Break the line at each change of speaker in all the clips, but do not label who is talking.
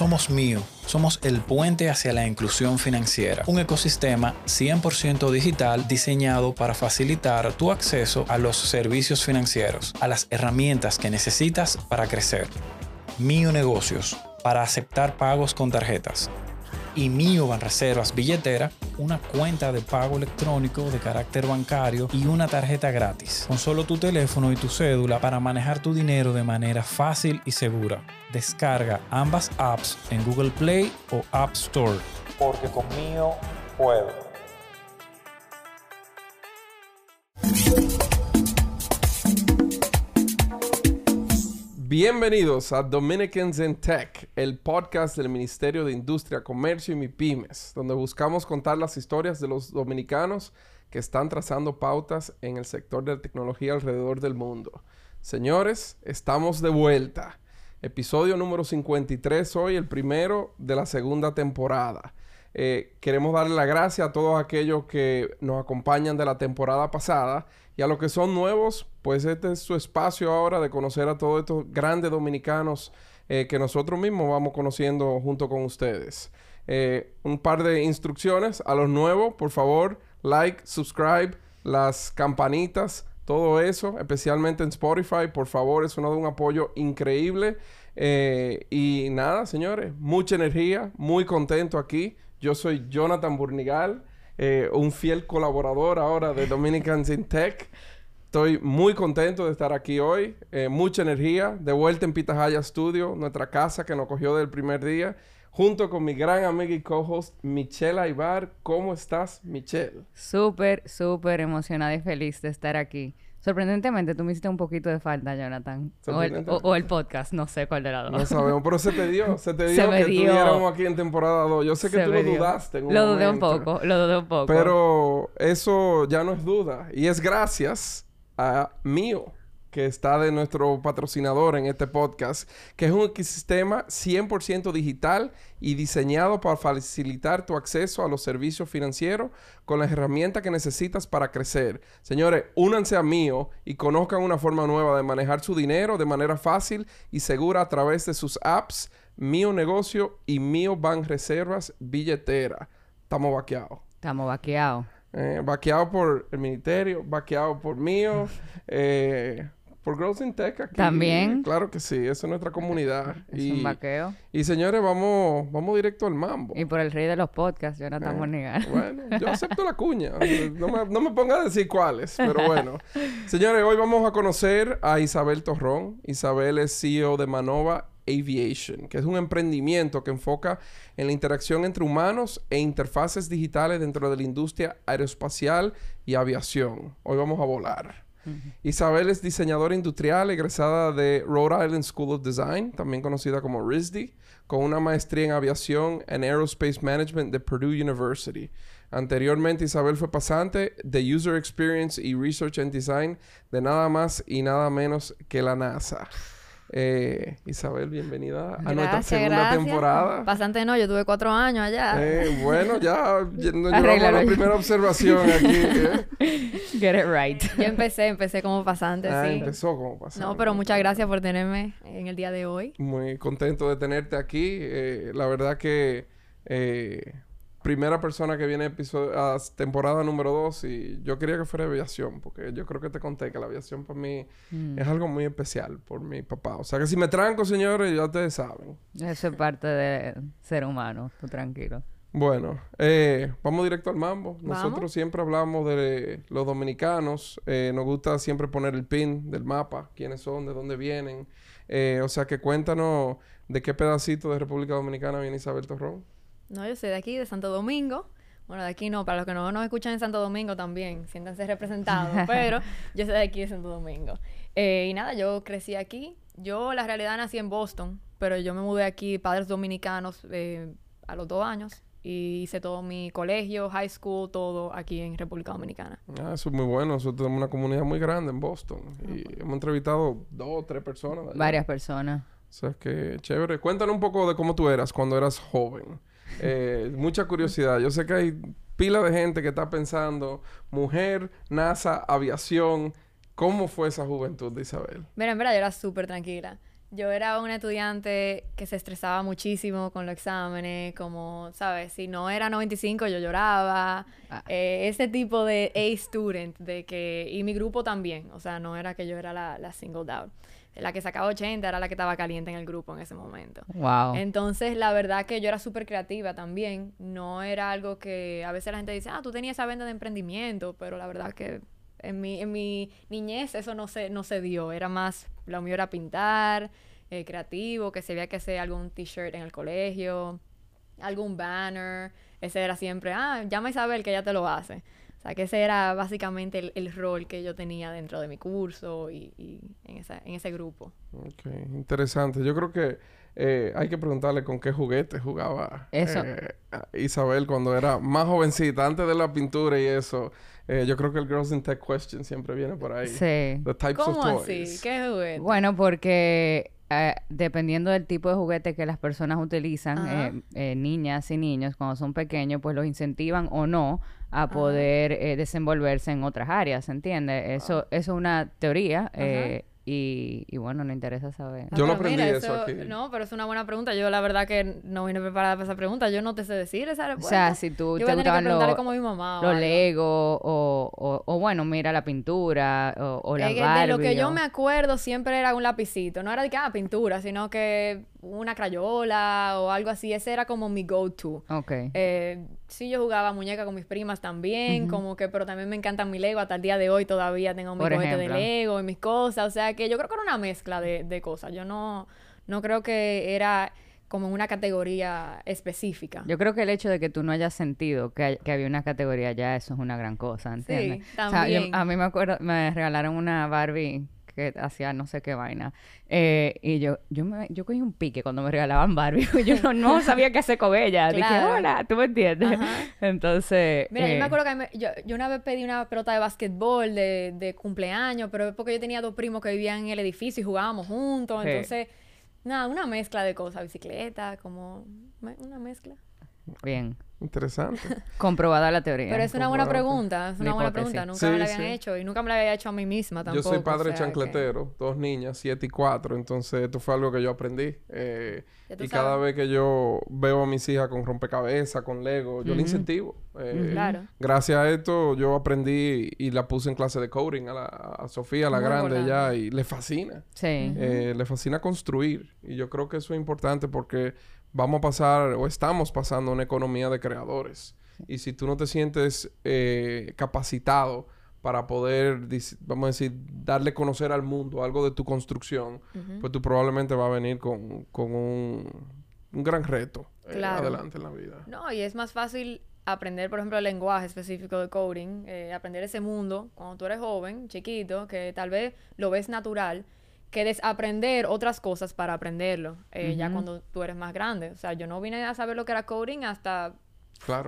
Somos Mío, somos el puente hacia la inclusión financiera, un ecosistema 100% digital diseñado para facilitar tu acceso a los servicios financieros, a las herramientas que necesitas para crecer. Mío Negocios, para aceptar pagos con tarjetas y Mio Banreservas Billetera, una cuenta de pago electrónico de carácter bancario y una tarjeta gratis, con solo tu teléfono y tu cédula para manejar tu dinero de manera fácil y segura. Descarga ambas apps en Google Play o App Store. Porque con Mio puedo.
Bienvenidos a Dominicans in Tech, el podcast del Ministerio de Industria, Comercio y MIPIMES, donde buscamos contar las historias de los dominicanos que están trazando pautas en el sector de la tecnología alrededor del mundo. Señores, estamos de vuelta. Episodio número 53 hoy, el primero de la segunda temporada. Eh, queremos darle la gracia a todos aquellos que nos acompañan de la temporada pasada y a los que son nuevos, pues este es su espacio ahora de conocer a todos estos grandes dominicanos eh, que nosotros mismos vamos conociendo junto con ustedes. Eh, un par de instrucciones a los nuevos, por favor, like, subscribe, las campanitas, todo eso, especialmente en Spotify, por favor, es uno de un apoyo increíble. y nada, señores, mucha energía, muy contento aquí. Yo soy Jonathan Burnigal, eh, un fiel colaborador ahora de Dominicans in Tech. Estoy muy contento de estar aquí hoy. Eh, mucha energía. De vuelta en Pitahaya Studio, nuestra casa que nos cogió del primer día. Junto con mi gran amiga y co-host Michelle Aybar. ¿Cómo estás, Michelle?
Súper, súper emocionada y feliz de estar aquí. Sorprendentemente, tú me hiciste un poquito de falta, Jonathan. O el, podcast, no sé cuál de las dos.
No sabemos, pero se te dio. Se te dio que estuviéramos aquí en temporada 2. Yo sé que tú lo dudaste
Lo dudé un poco, lo dudé un poco.
Pero eso ya no es duda. Y es gracias a mío que está de nuestro patrocinador en este podcast, que es un ecosistema 100% digital y diseñado para facilitar tu acceso a los servicios financieros con las herramientas que necesitas para crecer. Señores, únanse a Mío y conozcan una forma nueva de manejar su dinero de manera fácil y segura a través de sus apps Mío Negocio y Mío Bank Reservas Billetera. Estamos vaqueados.
Estamos vaqueados.
Eh, vaqueado por el ministerio, vaqueado por mío, eh, por Girls in Tech aquí.
También.
Claro que sí, eso es nuestra comunidad.
Es y, un vaqueo.
Y señores, vamos, vamos directo al mambo.
Y por el rey de los podcasts, Jonathan eh,
Bueno, yo acepto la cuña. No me, no me ponga a decir cuáles, pero bueno. señores, hoy vamos a conocer a Isabel Torrón. Isabel es CEO de Manova Aviation, que es un emprendimiento que enfoca en la interacción entre humanos e interfaces digitales dentro de la industria aeroespacial y aviación. Hoy vamos a volar. Isabel es diseñadora industrial egresada de Rhode Island School of Design, también conocida como RISD, con una maestría en aviación en Aerospace Management de Purdue University. Anteriormente, Isabel fue pasante de User Experience y Research and Design de nada más y nada menos que la NASA. Eh, Isabel, bienvenida a nuestra segunda temporada.
Bastante no, yo tuve cuatro años allá.
Eh, bueno, ya nos llevamos a la primera observación aquí. ¿eh?
Get it right.
Yo empecé, empecé como pasante,
ah, empezó como pasante.
No, pero muchas gracias por tenerme en el día de hoy.
Muy contento de tenerte aquí. Eh, la verdad que primera persona que viene a temporada número 2 y yo quería que fuera aviación, porque yo creo que te conté que la aviación para mí mm. es algo muy especial por mi papá. O sea que si me tranco, señores, ya ustedes saben.
Eso es parte de ser humano, tú tranquilo.
Bueno, eh, vamos directo al mambo. Nosotros siempre hablamos de los dominicanos. Eh, nos gusta siempre poner el pin del mapa, quiénes son, de dónde vienen. Eh, o sea que cuéntanos de qué pedacito de República Dominicana viene Isabel Torrón.
No, yo soy de aquí, de Santo Domingo. Bueno, de aquí no, para los que no nos escuchan en Santo Domingo también, siéntanse representados, pero yo soy de aquí, de Santo Domingo. Eh, y nada, yo crecí aquí. Yo, la realidad, nací en Boston, pero yo me mudé aquí, padres dominicanos, eh, a los dos años. Y hice todo mi colegio, high school, todo aquí en República Dominicana.
Ah, eso es muy bueno. Nosotros tenemos una comunidad muy grande en Boston. Y hemos entrevistado dos o tres personas.
Varias personas.
O sea, que chévere. Cuéntanos un poco de cómo tú eras cuando eras joven. Eh, mucha curiosidad. Yo sé que hay pila de gente que está pensando, mujer, NASA, aviación. ¿Cómo fue esa juventud de Isabel?
Mira, en verdad yo era súper tranquila. yo era una estudiante que se estresaba muchísimo con los exámenes, como, ¿sabes? Si no era 95 yo lloraba. Ah. Eh, ese tipo de A-student, de que... Y mi grupo también, o sea, no era que yo era la, la single out. La que sacaba 80 era la que estaba caliente en el grupo en ese momento.
Wow.
Entonces, la verdad que yo era súper creativa también. No era algo que a veces la gente dice, ah, tú tenías esa venta de emprendimiento, pero la verdad que en mi, en mi niñez eso no se, no se dio. Era más, lo mío era pintar, eh, creativo, que se veía que hacer algún t-shirt en el colegio, algún banner. Ese era siempre, ah, llama a Isabel que ella te lo hace. O sea, que ese era básicamente el, rol que yo tenía dentro de mi curso y, en, en, ese grupo.
Ok, interesante. Yo creo que eh, hay que preguntarle con qué juguete jugaba eh, Isabel cuando era más jovencita, antes de la pintura y eso. Eh, yo creo que el Girls in Tech Question siempre viene por ahí.
Sí.
¿Cómo así? ¿Qué juguete?
Bueno, porque eh, dependiendo del tipo de juguete que las personas utilizan, eh, niñas y niños, cuando son pequeños, pues los incentivan o no a poder desenvolverse en otras áreas, ¿entiendes? Eso, eso es una teoría. Y, y, bueno, nos interesa saber.
Yo no aprendí eso, aquí.
No, pero es una buena pregunta. Yo la verdad que no vine preparada para esa pregunta. Yo no te sé decir esa respuesta.
O sea, si tú
Yo
te
gustaban los como mi mamá.
Los Lego o, o, o, bueno, mira la pintura o, o la
De lo que yo me acuerdo siempre era un lapicito. No era de que, ah, pintura, sino que una crayola o algo así. Ese era como mi go-to.
Ok.
Eh, sí, yo jugaba muñeca con mis primas también, como que, pero también me encantan mi Lego. Hasta el día de hoy todavía tengo mi juguete de Lego y mis cosas. O sea que yo creo que era una mezcla de, de cosas. Yo no, no creo que era como una categoría específica.
Yo creo que el hecho de que tú no hayas sentido que, que había una categoría ya, eso es una gran cosa, ¿entiendes?
Sí, también.
a mí me acuerdo, me regalaron una Barbie que hacía no sé qué vaina. Eh, y yo, yo, me, yo cogí un pique cuando me regalaban Barbie. yo no, sabía qué hacer con ella. Dije, hola, ¿tú me entiendes? Entonces...
Mira, yo me eh, acuerdo que yo, yo, una vez pedí una pelota de básquetbol de, de, cumpleaños, pero es porque yo tenía dos primos que vivían en el edificio y jugábamos juntos. Entonces, nada, una mezcla de cosas. Bicicleta, como una mezcla.
Bien.
Interesante.
Comprobada la teoría.
Pero es una buena pregunta, es una buena pregunta. Nunca me la habían hecho y nunca me la había hecho a mí misma tampoco.
Yo soy padre chancletero, dos niñas, siete y cuatro, entonces esto fue algo que yo aprendí. Eh, y cada vez que yo veo a mis hijas con rompecabezas, con Lego, yo le incentivo. Eh,
claro.
Gracias a esto yo aprendí y la puse en clase de coding a, la, Sofía, la grande ya, y le fascina.
Sí.
Eh, le fascina construir. Y yo creo que eso es importante porque vamos a pasar o estamos pasando una economía de creadores. Y si tú no te sientes eh, capacitado para poder, vamos a decir, darle conocer al mundo algo de tu construcción, pues tú probablemente vas a venir con, un, gran reto eh, adelante en la vida.
No, y es más fácil aprender, por ejemplo, el lenguaje específico de coding, eh, aprender ese mundo cuando tú eres joven, chiquito, que tal vez lo ves natural que desaprender otras cosas para aprenderlo, eh, ya cuando tú eres más grande. O sea, yo no vine a saber lo que era coding hasta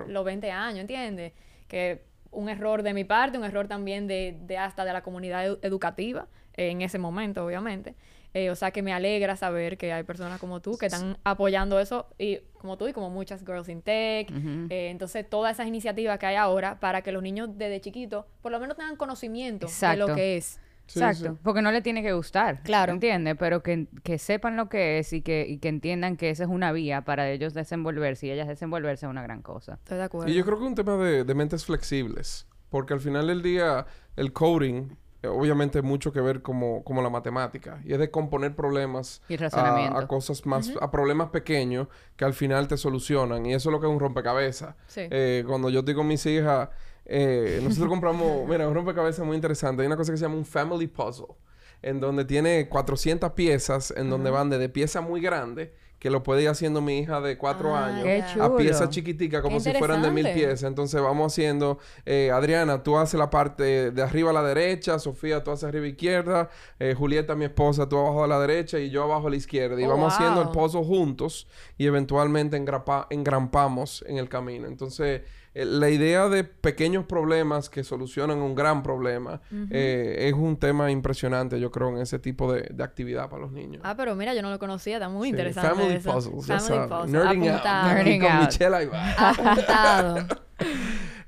los 20 años, ¿entiendes? Que un error de mi parte, un error también de, de hasta de la comunidad educativa eh, en ese momento, obviamente. Eh, o sea, que me alegra saber que hay personas como tú que están apoyando eso, y como tú y como muchas Girls in Tech. entonces, todas esas iniciativas que hay ahora para que los niños desde chiquitos por lo menos tengan conocimiento de lo que es.
Exacto, porque no le tiene que gustar.
Claro.
¿Entiendes? Pero que, que, sepan lo que es y que, y que entiendan que esa es una vía para ellos desenvolverse y ellas desenvolverse es una gran cosa.
Estoy de acuerdo.
Y yo creo que es un tema de, de mentes flexibles. Porque al final del día, el coding eh, obviamente mucho que ver como, como la matemática. Y es de componer problemas a, cosas más, a problemas pequeños que al final te solucionan. Y eso es lo que es un rompecabezas. Eh, cuando yo digo a mis hijas, eh, nosotros compramos, mira, un rompecabezas muy interesante. Hay una cosa que se llama un family puzzle, en donde tiene 400 piezas, en donde van desde piezas muy grandes que lo puede ir haciendo mi hija de cuatro ah, años a piezas chiquiticas como si fueran de mil piezas. Entonces vamos haciendo, eh, Adriana, tú haces la parte de arriba a la derecha, Sofía, tú haces arriba a izquierda, eh, Julieta, mi esposa, tú abajo a la derecha y yo abajo a la izquierda. Y oh, vamos haciendo el puzzle juntos y eventualmente engrampamos en el camino. Entonces la idea de pequeños problemas que solucionan un gran problema eh, es un tema impresionante, yo creo, en ese tipo de, actividad para los niños.
Ah, pero mira, yo no lo conocía, está muy interesante.
Family puzzles, Family puzzles. Nerding out.
Nerding
con
out.
Michelle ahí
Apuntado.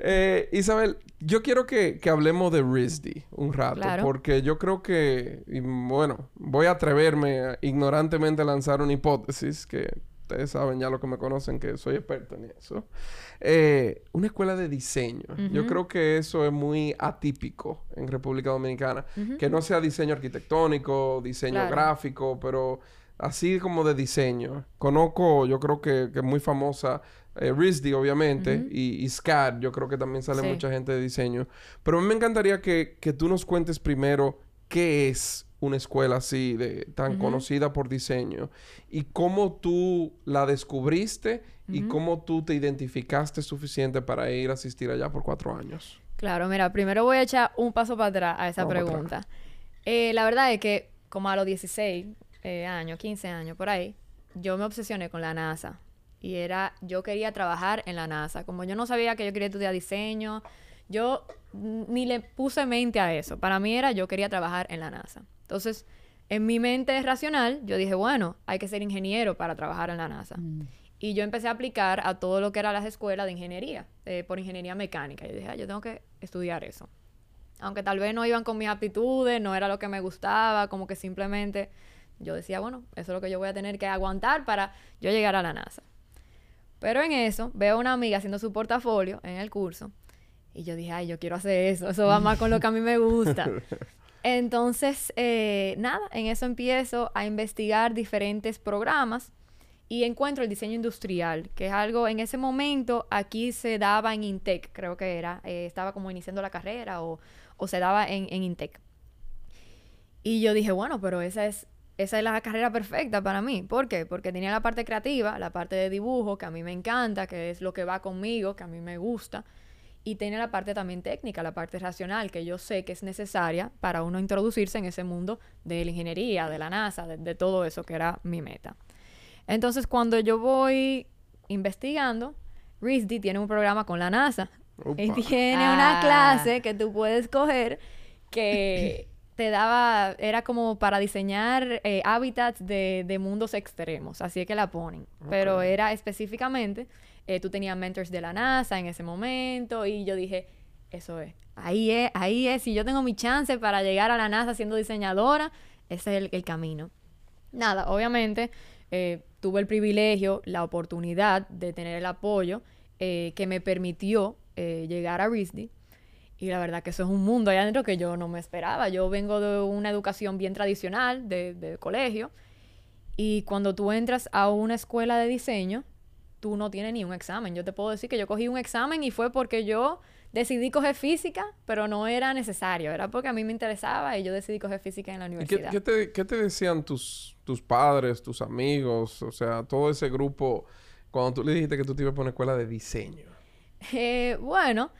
Eh, Isabel, yo quiero que, que hablemos de RISD un rato,
Claro.
porque yo creo que, y bueno, voy a atreverme a ignorantemente a lanzar una hipótesis, que ustedes saben ya lo que me conocen, que soy experto en eso. Eh, una escuela de diseño. Yo creo que eso es muy atípico en República Dominicana. Que no sea diseño arquitectónico, diseño
Claro.
gráfico, pero así como de diseño. Conozco, yo creo que, que es muy famosa eh, RISD, obviamente, y, y SCAD, yo creo que también sale
Sí.
mucha gente de diseño. Pero a mí me encantaría que, que tú nos cuentes primero qué es una escuela así, de, tan conocida por diseño, y cómo tú la descubriste y cómo tú te identificaste suficiente para ir a asistir allá por cuatro años.
Claro, mira, primero voy a echar un paso para atrás a esa
Vamos
pregunta. Eh, la verdad es que como a los 16 eh, años, 15 años, por ahí, yo me obsesioné con la NASA. Y era, yo quería trabajar en la NASA. Como yo no sabía que yo quería estudiar diseño, yo ni le puse mente a eso. Para mí era, yo quería trabajar en la NASA. Entonces, en mi mente racional, yo dije, bueno, hay que ser ingeniero para trabajar en la NASA. Y yo empecé a aplicar a todo lo que eran las escuelas de ingeniería, eh, por ingeniería mecánica. Yo dije, "Ah, yo tengo que estudiar eso. Aunque tal vez no iban con mis aptitudes, no era lo que me gustaba, como que simplemente yo decía, bueno, eso es lo que yo voy a tener que aguantar para yo llegar a la NASA. Pero en eso, veo a una amiga haciendo su portafolio en el curso y yo dije, ay, yo quiero hacer eso, eso va más con lo que a mí me gusta. Entonces, eh, nada, en eso empiezo a investigar diferentes programas y encuentro el diseño industrial, que es algo, en ese momento aquí se daba en Intec, creo que era, eh, estaba como iniciando la carrera o, se daba en, en Intec. Y yo dije, bueno, pero esa es, esa es la carrera perfecta para mí. ¿Por qué? Porque tenía la parte creativa, la parte de dibujo, que a mí me encanta, que es lo que va conmigo, que a mí me gusta. Y tiene la parte también técnica, la parte racional, que yo sé que es necesaria para uno introducirse en ese mundo de la ingeniería, de la NASA, de, de todo eso que era mi meta. Entonces, cuando yo voy investigando, RISD tiene un programa con la NASA. Y
Upa.
tiene
Ah.
una clase que tú puedes coger que te daba, era como para diseñar eh, hábitats de, de mundos extremos, así es que la ponen. Pero era específicamente, eh, tú tenías mentors de la NASA en ese momento y yo dije, eso es, ahí es, ahí es, si yo tengo mi chance para llegar a la NASA siendo diseñadora, ese es el, camino. Nada, obviamente eh, tuve el privilegio, la oportunidad de tener el apoyo eh, que me permitió llegar a RISD. Y la verdad que eso es un mundo allá adentro que yo no me esperaba. Yo vengo de una educación bien tradicional, de, de colegio. Y cuando tú entras a una escuela de diseño, tú no tienes ni un examen. Yo te puedo decir que yo cogí un examen y fue porque yo decidí coger física, pero no era necesario. Era porque a mí me interesaba y yo decidí coger física en la
¿Y qué,
universidad.
qué te, qué te decían tus, tus padres, tus amigos, o sea, todo ese grupo cuando tú le dijiste que tú te ibas a una escuela de diseño?
Eh, bueno,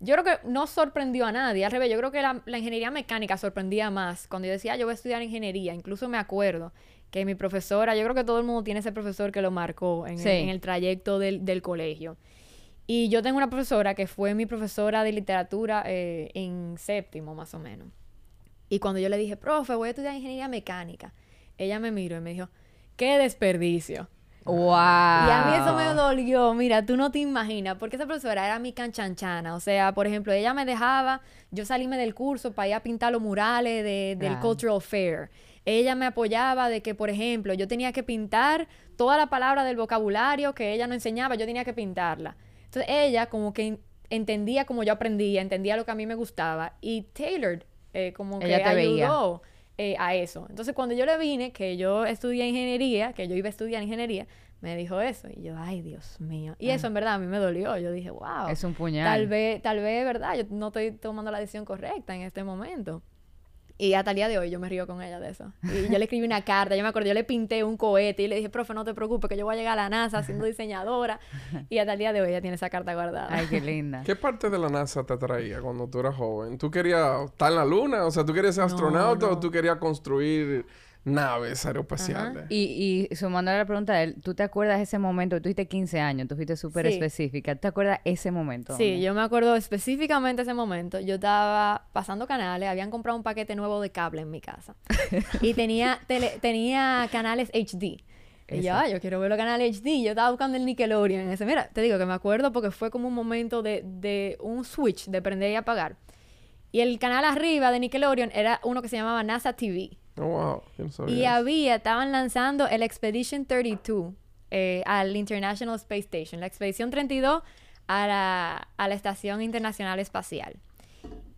yo creo que no sorprendió a nadie. Al revés, yo creo que la, la ingeniería mecánica sorprendía más. Cuando yo decía, "Ah, yo voy a estudiar ingeniería, incluso me acuerdo que mi profesora, yo creo que todo el mundo tiene ese profesor que lo marcó en, el-
Sí.
en el trayecto del, del colegio. Y yo tengo una profesora que fue mi profesora de literatura eh, en séptimo, más o menos. Y cuando yo le dije, profe, voy a estudiar ingeniería mecánica, ella me miró y me dijo, qué desperdicio.
¡Wow!
Y a mí eso me dolió, mira, tú no te imaginas, porque esa profesora era mi canchanchana, o sea, por ejemplo, ella me dejaba yo salirme del curso para ir a pintar los murales de- del. Cultural Fair. Ella me apoyaba de que, por ejemplo, yo tenía que pintar toda la palabra del vocabulario que ella no enseñaba, yo tenía que pintarla. Entonces ella como que en- entendía como yo aprendía, entendía lo que a mí me gustaba y tailored eh, como que
Ella
ayudó eh, a eso. Entonces, cuando yo le vine, que yo estudié ingeniería, que yo iba a estudiar ingeniería, me dijo eso. Y yo, ay, Dios mío. Y eso en verdad a mí me dolió. Yo dije, wow.
Ah. Es un puñal.
Tal vez, tal vez, ¿verdad? Yo no estoy tomando la decisión correcta en este momento. Y hasta el día de hoy yo me río con ella de eso. Y yo le escribí una carta, yo me acuerdo, yo le pinté un cohete y le dije, profe, no te preocupes, que yo voy a llegar a la NASA siendo diseñadora. Y hasta el día de hoy ella tiene esa carta guardada.
Ay, qué linda.
¿Qué parte de la NASA te atraía cuando tú eras joven? ¿Tú querías estar en la luna? O sea, ¿tú querías ser
No,
astronauta o tú querías construir naves aeroespaciales?
Y, y sumando a la pregunta de él, ¿tú te acuerdas ese momento? Tú tuviste 15 años, tú fuiste súper
Sí.
específica. ¿Tú te acuerdas ese momento?
Sí,
hombre?
yo me acuerdo específicamente ese momento. Yo estaba pasando canales, habían comprado un paquete nuevo de cable en mi casa. y tenía, tele- tenía canales HD. Y yo, ah, yo quiero ver los canales HD. Yo estaba buscando el Nickelodeon. Ese, mira, te digo que me acuerdo porque fue como un momento de, de un switch de prender y apagar. Y el canal arriba de Nickelodeon era uno que se llamaba NASA TV.
Oh, wow. Yo no sabía
Y
eso.
había, estaban lanzando el Expedition 32 eh, al International Space Station, la Expedición 32 a la, a la Estación Internacional Espacial.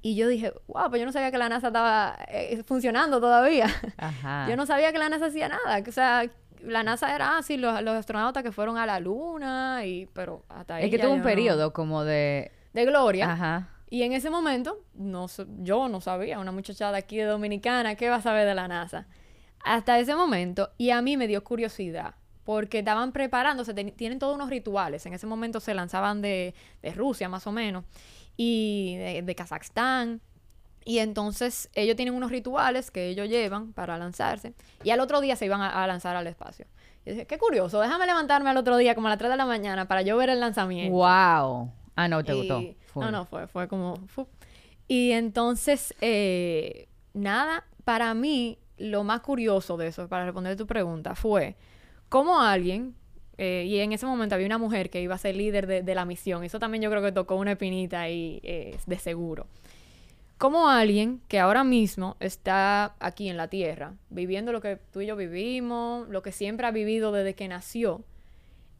Y yo dije, wow, pues yo no sabía que la NASA estaba eh, funcionando todavía.
Ajá.
Yo no sabía que la NASA hacía nada. O sea, la NASA era así, los, los astronautas que fueron a la Luna, y, pero hasta ahí.
Es que tuvo un
no-
periodo como de...
de gloria.
Ajá.
Y en ese momento, no, yo no sabía, una muchachada aquí de Dominicana, ¿qué va a saber de la NASA? Hasta ese momento, y a mí me dio curiosidad, porque estaban preparándose, tienen todos unos rituales. En ese momento se lanzaban de, de Rusia, más o menos, y de, de Kazajstán. Y entonces ellos tienen unos rituales que ellos llevan para lanzarse, y al otro día se iban a, lanzar al espacio. Dije, qué curioso, déjame levantarme al otro día como a las 3 de la mañana para yo ver el lanzamiento.
Wow. Ah, no, te gustó.
No, no, fue, fue como... Y entonces, eh, nada, para mí, lo más curioso de eso, para responder tu pregunta, fue cómo alguien, eh, y en ese momento había una mujer que iba a ser líder de, de la misión, eso también yo creo que tocó una espinita ahí eh, de seguro. Como alguien que ahora mismo está aquí en la Tierra, viviendo lo que tú y yo vivimos, lo que siempre ha vivido desde que nació,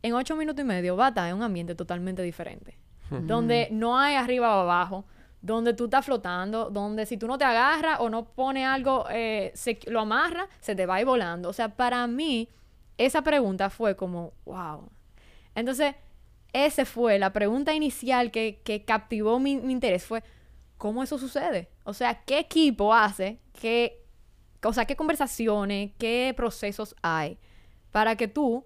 en ocho minutos y medio va a estar en un ambiente totalmente diferente. Donde no hay arriba o abajo, donde tú estás flotando, donde si tú no te agarras o no pones algo, eh, se, lo amarras, se te va a ir volando. O sea, para mí, esa pregunta fue como, wow. Entonces, esa fue la pregunta inicial que, que captivó mi, mi interés. Fue, ¿cómo eso sucede? O sea, ¿qué equipo hace? ¿Qué, o sea, qué conversaciones, qué procesos hay para que tú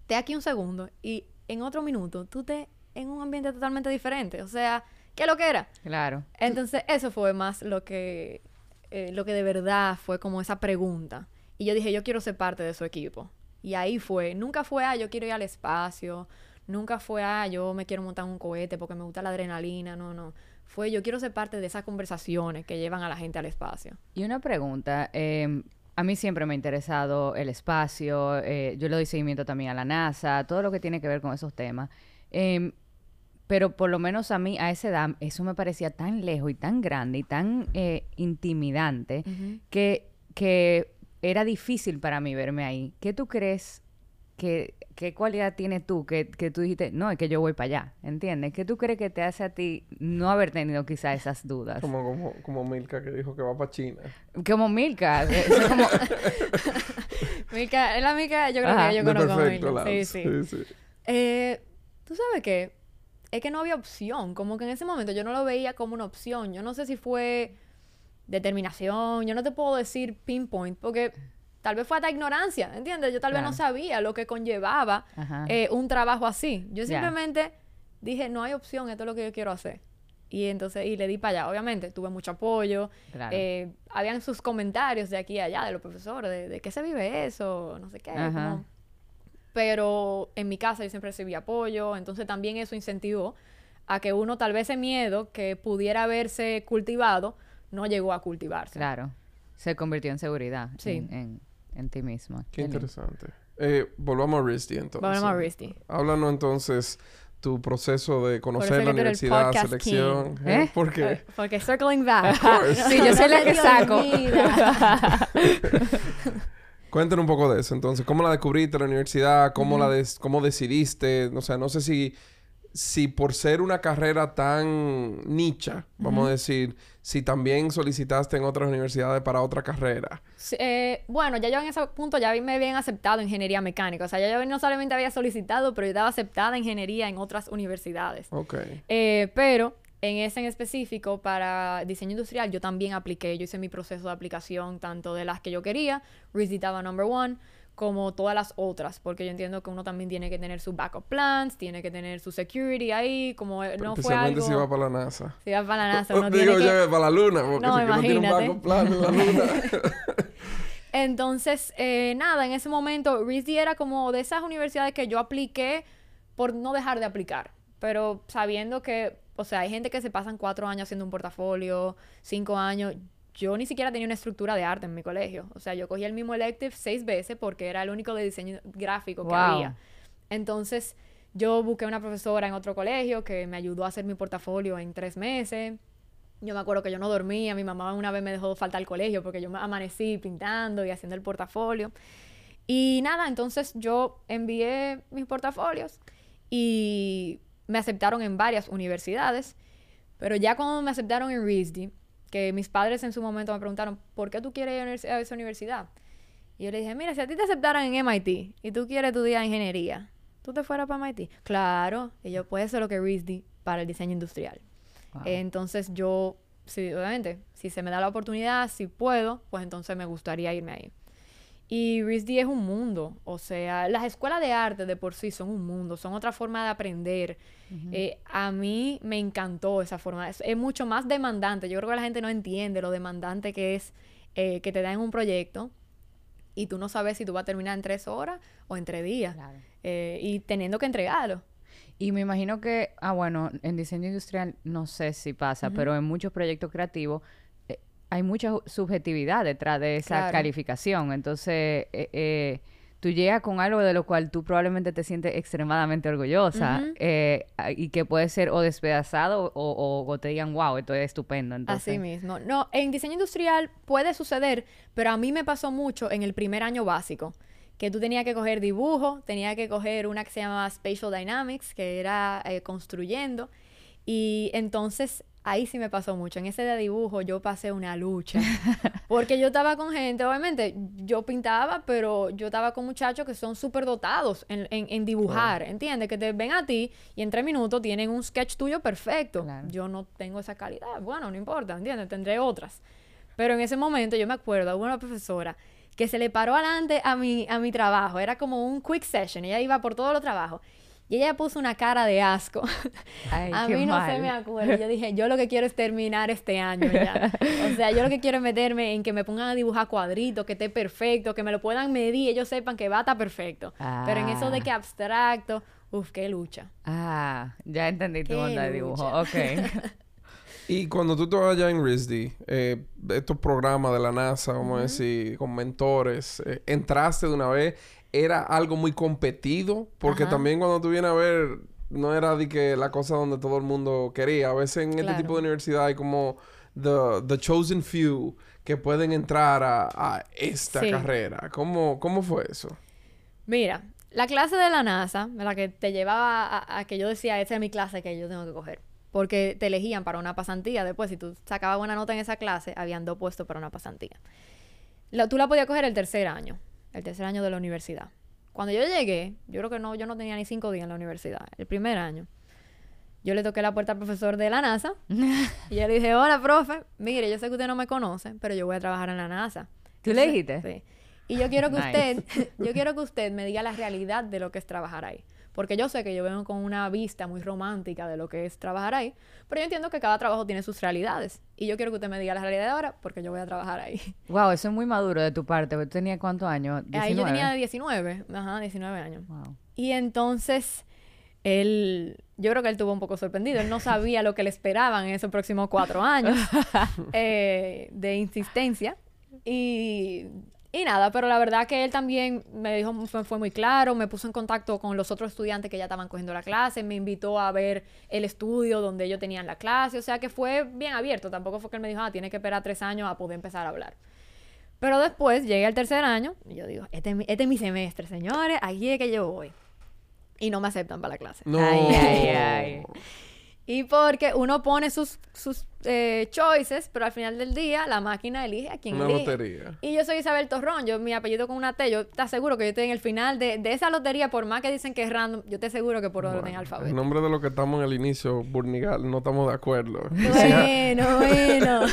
estés aquí un segundo y en otro minuto tú estés en un ambiente totalmente diferente? O sea, ¿qué lo que era?
Claro.
Entonces, eso fue más lo que, eh, lo que de verdad fue como esa pregunta. Y yo dije, yo quiero ser parte de su equipo. Y ahí fue, nunca fue, ah, yo quiero ir al espacio, nunca fue, ah, yo me quiero montar un cohete porque me gusta la adrenalina, no, no. Fue, yo quiero ser parte de esas conversaciones que llevan a la gente al espacio.
Y una pregunta, eh, a mí siempre me ha interesado el espacio, eh, yo le doy seguimiento también a la NASA, todo lo que tiene que ver con esos temas. Eh, pero por lo menos a mí, a esa edad, eso me parecía tan lejos y tan grande y tan eh, intimidante que, que era difícil para mí verme ahí. ¿Qué tú crees que, qué cualidad tienes tú que, que tú dijiste, no, es que yo voy para allá, ¿entiendes? ¿Qué tú crees que te hace a ti no haber tenido quizá esas dudas?
Como, como, como Milka que dijo que va para China.
Como Milka, es como...
Mica, es la Mica, yo creo
Ajá.
que yo conozco a Milka. Sí, sí.
sí.
Eh, Tú sabes qué? Es que no había opción. Como que en ese momento yo no lo veía como una opción. Yo no sé si fue determinación. Yo no te puedo decir pinpoint porque tal vez fue hasta ignorancia, ¿entiendes? Yo tal vez no sabía lo que conllevaba eh, un trabajo así. Yo simplemente dije, no hay opción, esto es lo que yo quiero hacer. Y entonces, y le di para allá. Obviamente, tuve mucho apoyo.
Claro.
Eh, habían sus comentarios de aquí y allá, de los profesores, de, de qué se vive eso, no sé qué.
Ajá.
como- Pero en mi casa yo siempre recibí apoyo, entonces también eso incentivó a que uno tal vez ese miedo que pudiera haberse cultivado no llegó a cultivarse.
Claro. Se convirtió en seguridad
Sí.
en, en, en ti mismo.
Qué interesante. Eh, volvamos a Risty entonces.
Volvamos a Risty.
Háblanos entonces tu proceso de conocer la universidad, selección. ¿eh?
¿Eh?
¿Por qué?
Porque circling back.
Sí, yo soy la que saco.
Cuéntanos un poco de eso. Entonces, ¿cómo la descubriste la universidad? ¿Cómo la des- cómo decidiste? O sea, no sé si si por ser una carrera tan nicha, vamos a decir, si también solicitaste en otras universidades para otra carrera.
Eh, bueno, ya yo en ese punto ya me habían aceptado ingeniería mecánica. O sea, ya yo no solamente había solicitado, pero yo estaba aceptada ingeniería en otras universidades.
Ok.
Eh, pero en ese en específico, para diseño industrial, yo también apliqué. Yo hice mi proceso de aplicación tanto de las que yo quería, RISD estaba number one, como todas las otras, porque yo entiendo que uno también tiene que tener su backup plans, tiene que tener su security ahí, como eh, no fue algo...
si va para la NASA.
Si va para la NASA, uno
Digo,
tiene que...
para la Luna, porque
No,
si que no tiene un
imagínate.
backup plan en la Luna.
Entonces, eh, nada, en ese momento, RISD era como de esas universidades que yo apliqué por no dejar de aplicar, pero sabiendo que, o sea, hay gente que se pasan cuatro años haciendo un portafolio, cinco años. yo ni siquiera tenía una estructura de arte en mi colegio. O sea, yo cogí el mismo elective seis veces porque era el único de diseño gráfico que
Wow.
había. Entonces, yo busqué una profesora en otro colegio que me ayudó a hacer mi portafolio en tres meses. Yo me acuerdo que yo no dormía, mi mamá una vez me dejó faltar al colegio porque yo me amanecí pintando y haciendo el portafolio. Y nada, entonces yo envié mis portafolios y me aceptaron en varias universidades, pero ya cuando me aceptaron en RISD, que mis padres en su momento me preguntaron, ¿por qué tú quieres ir a esa universidad? Y yo le dije, mira, si a ti te aceptaran en MIT y tú quieres estudiar ingeniería, ¿tú te fueras para MIT? Claro. Y yo, eso es lo que RISD para el diseño industrial.
Wow.
Entonces yo, sí, obviamente, si se me da la oportunidad, si puedo, pues entonces me gustaría irme ahí. Y RISD es un mundo, o sea, las escuelas de arte de por sí son un mundo, son otra forma de aprender. Eh, a mí me encantó esa forma, es, es mucho más demandante, yo creo que la gente no entiende lo demandante que es eh, que te dan un proyecto y tú no sabes si tú vas a terminar en tres horas o en tres días,
Claro.
eh, y teniendo que entregarlo.
Y me imagino que, ah, bueno, en diseño industrial no sé si pasa, pero en muchos proyectos creativos hay mucha subjetividad detrás de esa
Claro.
calificación. Entonces, eh, eh, tú llegas con algo de lo cual tú probablemente te sientes extremadamente orgullosa eh, y que puede ser o despedazado o, o- o te digan, wow, esto es estupendo. Entonces,
Así mismo. No, en diseño industrial puede suceder, pero a mí me pasó mucho en el primer año básico, que tú tenías que coger dibujo, tenías que coger una que se llama Spatial Dynamics, que era eh, construyendo, y entonces ahí sí me pasó mucho. En ese de dibujo yo pasé una lucha, porque yo estaba con gente, obviamente yo pintaba, pero yo estaba con muchachos que son súper dotados en, en- en dibujar, ¿entiendes? Que te ven a ti y en tres minutos tienen un sketch tuyo perfecto.
Claro.
Yo no tengo esa calidad. Bueno, no importa, ¿entiendes? Tendré otras. Pero en ese momento yo me acuerdo, hubo una profesora que se le paró adelante a mi, a mi trabajo. Era como un quick session. Ella iba por todos los trabajos. Y ella puso una cara de asco.
Ay,
a
qué
mí no se me acuerda. Yo dije, yo lo que quiero es terminar este año ya. O sea, yo lo que quiero es meterme en que me pongan a dibujar cuadritos, que esté perfecto, que me lo puedan medir, ellos sepan que va a estar perfecto. Pero en eso de
Ah.
que abstracto, uff, qué lucha.
Ah, ya entendí tu
Qué
onda de dibujo.
lucha.
Ok.
Y cuando tú estabas allá en RISD, eh, estos programas de la NASA, vamos a decir, con mentores, eh, entraste de una vez, ¿era algo muy competido? Porque
Ajá.
también cuando tú vienes a ver, no era de que la cosa donde todo el mundo quería. A veces en este tipo de universidad hay como the, the chosen few que pueden entrar a, a esta
Sí.
carrera. ¿Cómo, ¿Cómo fue eso?
Mira, la clase de la NASA, la que te llevaba a, a que yo decía, esa es mi clase que yo tengo que coger. Porque te elegían para una pasantía. Después, si tú sacabas buena nota en esa clase, habían dos puestos para una pasantía. La- tú la podías coger el tercer año, el tercer año de la universidad. Cuando yo llegué, yo creo que no, yo no tenía ni cinco días en la universidad, el primer año. Yo le toqué la puerta al profesor de la NASA y yo le dije, hola, profe, mire, yo sé que usted no me conoce, pero yo voy a trabajar en la NASA.
¿Tú le dijiste?
Sí. Y yo quiero que
Nice.
usted, yo quiero que usted me diga la realidad de lo que es trabajar ahí. Porque yo sé que yo vengo con una vista muy romántica de lo que es trabajar ahí, pero yo entiendo que cada trabajo tiene sus realidades. Y yo quiero que usted me diga la realidad ahora porque yo voy a trabajar ahí.
Wow, eso es muy maduro de tu parte. ¿Tú tenías cuántos años?
Ahí yo
19.
tenía 19, ajá, 19 años.
Wow.
Y entonces, él, yo creo que él estuvo un poco sorprendido. Él no sabía lo que le esperaban en esos próximos cuatro años eh, de insistencia. Y, y nada, pero la verdad que él también me dijo, fue, fue muy claro, me puso en contacto con los otros estudiantes que ya estaban cogiendo la clase, me invitó a ver el estudio donde ellos tenían la clase, o sea que fue bien abierto. Tampoco fue que él me dijo, ah, tiene que esperar tres años a poder empezar a hablar. Pero después llegué al tercer año y yo digo, este, es mi- este es mi semestre, señores, aquí es que yo voy. Y no me aceptan para la clase.
No.
Ay, ay, ay.
Y porque uno pone sus, sus eh, choices, pero al final del día la máquina elige a quien
Una
elige.
lotería.
Y yo soy Isabel Torrón, yo mi apellido con una T, yo te aseguro que yo estoy en el final de, de esa lotería, por más que dicen que es random, yo te aseguro que por orden
Bueno, en
alfabético.
nombre de lo que estamos en el inicio, Burnigal, no estamos de acuerdo.
Bueno, bueno.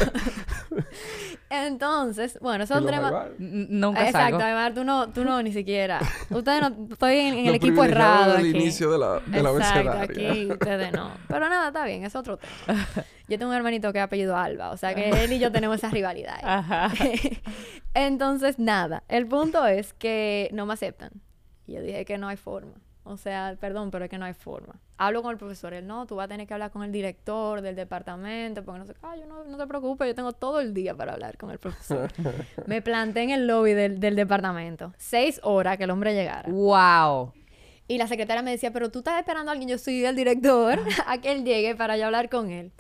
Entonces, bueno, son.
N- Nunca
Exacto,
salgo.
además tú no, tú no ni siquiera. Ustedes no, estoy en, en el equipo errado aquí.
inicio de la, de la
Exacto, aquí ustedes no. Pero nada, está bien, es otro tema. Yo tengo un hermanito que es apellido Alba, o sea que él y yo tenemos esa rivalidad. ahí.
Ajá.
Entonces, nada, el punto es que no me aceptan. Y yo dije que no hay forma. O sea, perdón, pero es que no hay forma. Hablo con el profesor, él no, tú vas a tener que hablar con el director del departamento, porque no sé, ah, yo no, no te preocupes, yo tengo todo el día para hablar con el profesor. Me planté en el lobby del, del departamento, seis horas que el hombre llegara.
¡Wow!
Y la secretaria me decía, pero tú estás esperando a alguien, yo soy el director, a que él llegue para yo hablar con él.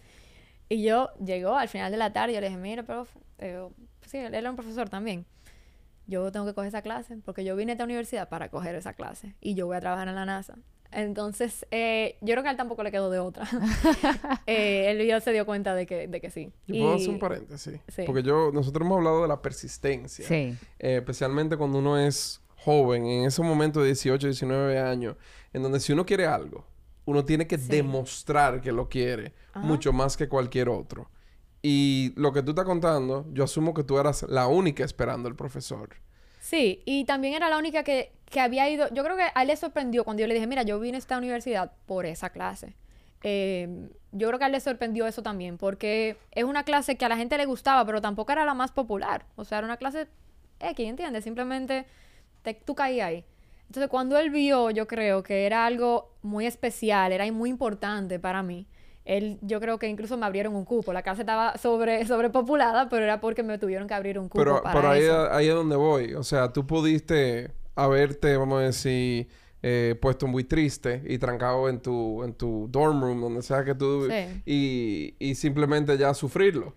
Y yo llegó al final de la tarde, yo le dije, mira, profe, eh, sí, él era un profesor también. Yo tengo que coger esa clase porque yo vine a esta universidad para coger esa clase y yo voy a trabajar en la NASA. Entonces, eh, yo creo que a él tampoco le quedó de otra. eh, él ya se dio cuenta de que, de que sí.
Y puedo hacer un paréntesis. Sí. Porque yo, nosotros hemos hablado de la persistencia.
Sí.
Eh, especialmente cuando uno es joven, en ese momento de 18, 19 años, en donde si uno quiere algo, uno tiene que sí. demostrar que lo quiere Ajá. mucho más que cualquier otro. Y lo que tú estás contando, yo asumo que tú eras la única esperando al profesor.
Sí, y también era la única que, que había ido. Yo creo que a él le sorprendió cuando yo le dije, mira, yo vine a esta universidad por esa clase. Eh, yo creo que a él le sorprendió eso también, porque es una clase que a la gente le gustaba, pero tampoco era la más popular. O sea, era una clase X, ¿entiendes? Simplemente te, tú caías ahí. Entonces, cuando él vio, yo creo que era algo muy especial, era muy importante para mí él, yo creo que incluso me abrieron un cupo. La casa estaba sobre, sobrepopulada, pero era porque me tuvieron que abrir un cupo
pero,
para
pero ahí,
eso.
ahí es donde voy. O sea, tú pudiste haberte, vamos a decir, eh, puesto muy triste y trancado en tu, en tu dorm room, donde sea que tú...
Sí.
Y, y simplemente ya sufrirlo.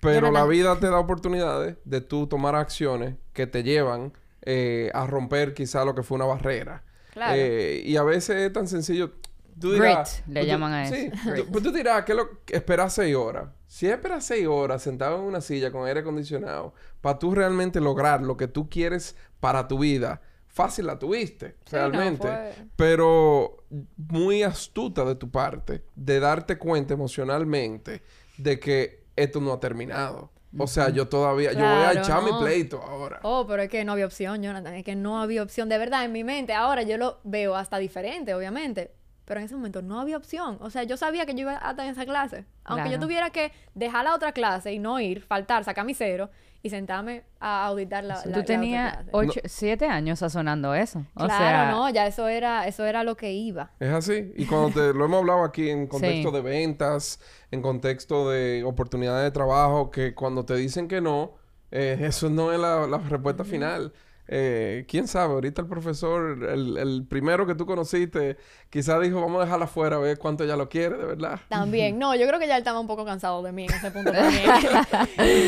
Pero
no,
la
no.
vida te da oportunidades de tú tomar acciones que te llevan eh, a romper quizá lo que fue una barrera.
Claro.
Eh, y a veces es tan sencillo tú dirás,
Grit, le
tú-
llaman a eso.
Sí,
Grit.
tú, pues tú dirás que lo esperas seis horas. Si esperas seis horas sentado en una silla con aire acondicionado, para tú realmente lograr lo que tú quieres para tu vida, fácil la tuviste,
Sí,
realmente. Pero muy astuta de tu parte de darte cuenta emocionalmente de que esto no ha terminado. O sea, yo todavía, yo voy a echar mi pleito ahora.
Oh, pero es que no había opción, Jonathan. Es que no había opción. De verdad, en mi mente, ahora yo lo veo hasta diferente, obviamente. Pero en ese momento no había opción. O sea, yo sabía que yo iba a estar en esa clase. Aunque yo tuviera que dejar la otra clase y no ir, faltar, sacar mi cero y sentarme a auditar la, la, la
Tú tenías ocho, siete años sazonando eso. O
claro,
sea,
no, ya eso era, eso era lo que iba.
Es así. Y cuando te lo hemos hablado aquí en contexto
Sí.
de ventas, en contexto de oportunidades de trabajo, que cuando te dicen que no, eh, eso no es la, la respuesta final. Eh, ¿Quién sabe? Ahorita el profesor, el, el primero que tú conociste, quizás dijo, vamos a dejarla afuera, a ver cuánto ella lo quiere, de verdad.
También, no, yo creo que ya él estaba un poco cansado de mí en ese punto también.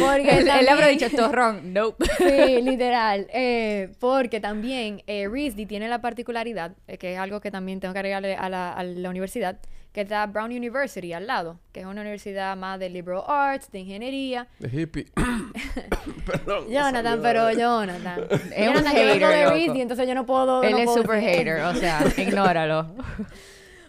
Porque
él, él le habrá
también-
dicho torrón. Nope.
Sí, literal. Eh, porque también eh, RISD tiene la particularidad, eh, que es algo que también tengo que agregarle a la, a la universidad, que está Brown University al lado, que es una universidad más de liberal arts, de ingeniería.
De hippie. Perdón.
Jonathan, pero Jonathan.
Es un hater,
y entonces yo no puedo...
Él
no
es
puedo
super hater, o sea, ignóralo.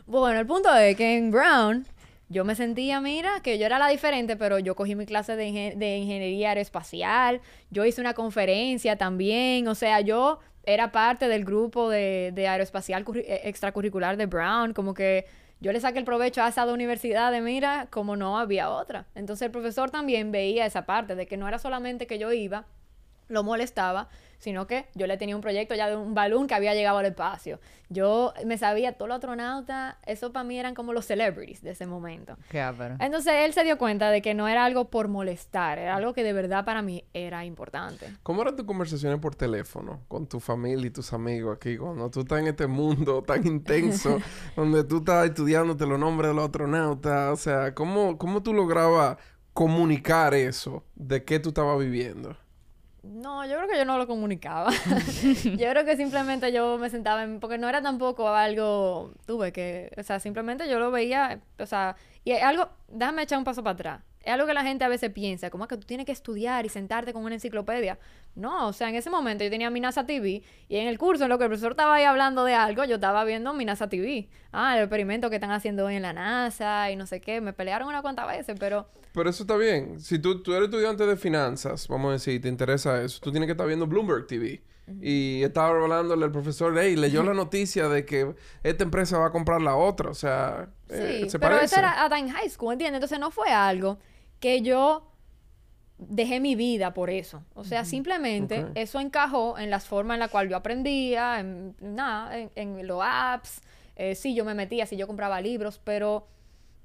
Bueno, el punto es que en Brown yo me sentía, mira, que yo era la diferente, pero yo cogí mi clase de, ingen- de ingeniería aeroespacial, yo hice una conferencia también, o sea, yo era parte del grupo de, de aeroespacial curri- extracurricular de Brown, como que yo le saqué el provecho a esa universidad de, mira, como no había otra. Entonces el profesor también veía esa parte de que no era solamente que yo iba, lo molestaba, sino que yo le tenía un proyecto ya de un balón que había llegado al espacio. Yo me sabía todos los astronautas, eso para mí eran como los celebrities de ese momento.
Qué ápero.
Entonces él se dio cuenta de que no era algo por molestar, era algo que de verdad para mí era importante.
¿Cómo eran tus conversaciones por teléfono con tu familia y tus amigos aquí? Cuando tú estás en este mundo tan intenso, donde tú estás estudiándote los nombres de los astronautas. O sea, ¿cómo, cómo tú lograbas comunicar eso de qué tú estabas viviendo?
No, yo creo que yo no lo comunicaba. yo creo que simplemente yo me sentaba en... Porque no era tampoco algo... Tuve que... O sea, simplemente yo lo veía... O sea... Y algo... Déjame echar un paso para atrás. Es algo que la gente a veces piensa. Como que tú tienes que estudiar y sentarte con una enciclopedia. No, o sea, en ese momento yo tenía mi NASA TV. Y en el curso, en lo que el profesor estaba ahí hablando de algo, yo estaba viendo mi NASA TV. Ah, el experimento que están haciendo hoy en la NASA y no sé qué. Me pelearon unas cuantas veces, pero...
Pero eso está bien. Si tú, tú eres estudiante de finanzas, vamos a decir, te interesa eso, tú tienes que estar viendo Bloomberg TV. Y estaba hablándole al profesor, hey, leyó la noticia de que esta empresa va a comprar la otra. O sea, eh,
Sí,
se
pero
parece.
eso era hasta en high school, ¿entiendes? Entonces no fue algo que yo dejé mi vida por eso. O sea, simplemente eso encajó en las formas en la cual yo aprendía, en nada, en, en los apps. Eh, sí, yo me metía, sí, yo compraba libros, pero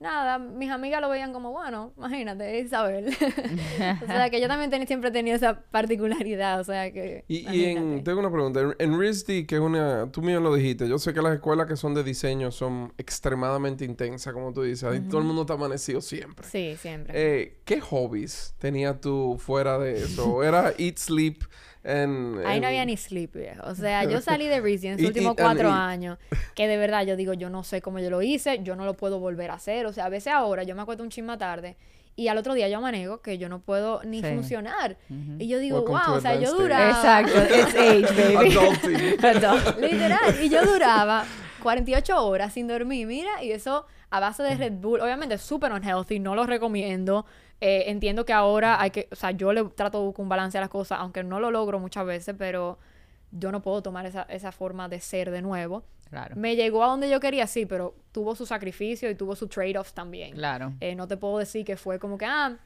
nada, mis amigas lo veían como, bueno, imagínate, Isabel. o sea, que yo también ten- siempre he tenido esa particularidad, o sea, que...
Y, y en,
imagínate.
tengo una pregunta. En, RISD, que es una... Tú mismo lo dijiste. Yo sé que las escuelas que son de diseño son extremadamente intensas, como tú dices. Ahí todo el mundo está amanecido siempre.
Sí, siempre.
Eh, ¿Qué hobbies tenías tú fuera de eso? ¿Era eat, sleep? And,
Ahí no había ni sleep, viejo. O sea, yo salí de Reese en últimos
and
cuatro años. Que de verdad yo digo, yo no sé cómo yo lo hice, yo no lo puedo volver a hacer. O sea, a veces ahora yo me acuesto un chisma tarde y al otro día yo manejo que yo no puedo ni
Sí.
funcionar. Y yo digo,
Welcome
wow, o sea, yo duraba.
Exacto, it's age, baby.
Adulting.
Adult.
Literal. Y yo duraba 48 horas sin dormir, mira, y eso a base de Red Bull, obviamente es súper unhealthy, no lo recomiendo. Eh, entiendo que ahora hay que, o sea, yo le trato de buscar un balance a las cosas, aunque no lo logro muchas veces, pero yo no puedo tomar esa, esa forma de ser de nuevo.
Claro.
Me llegó a donde yo quería, sí, pero tuvo su sacrificio y tuvo su trade-offs también.
Claro.
Eh, no te puedo decir que fue como que, ah,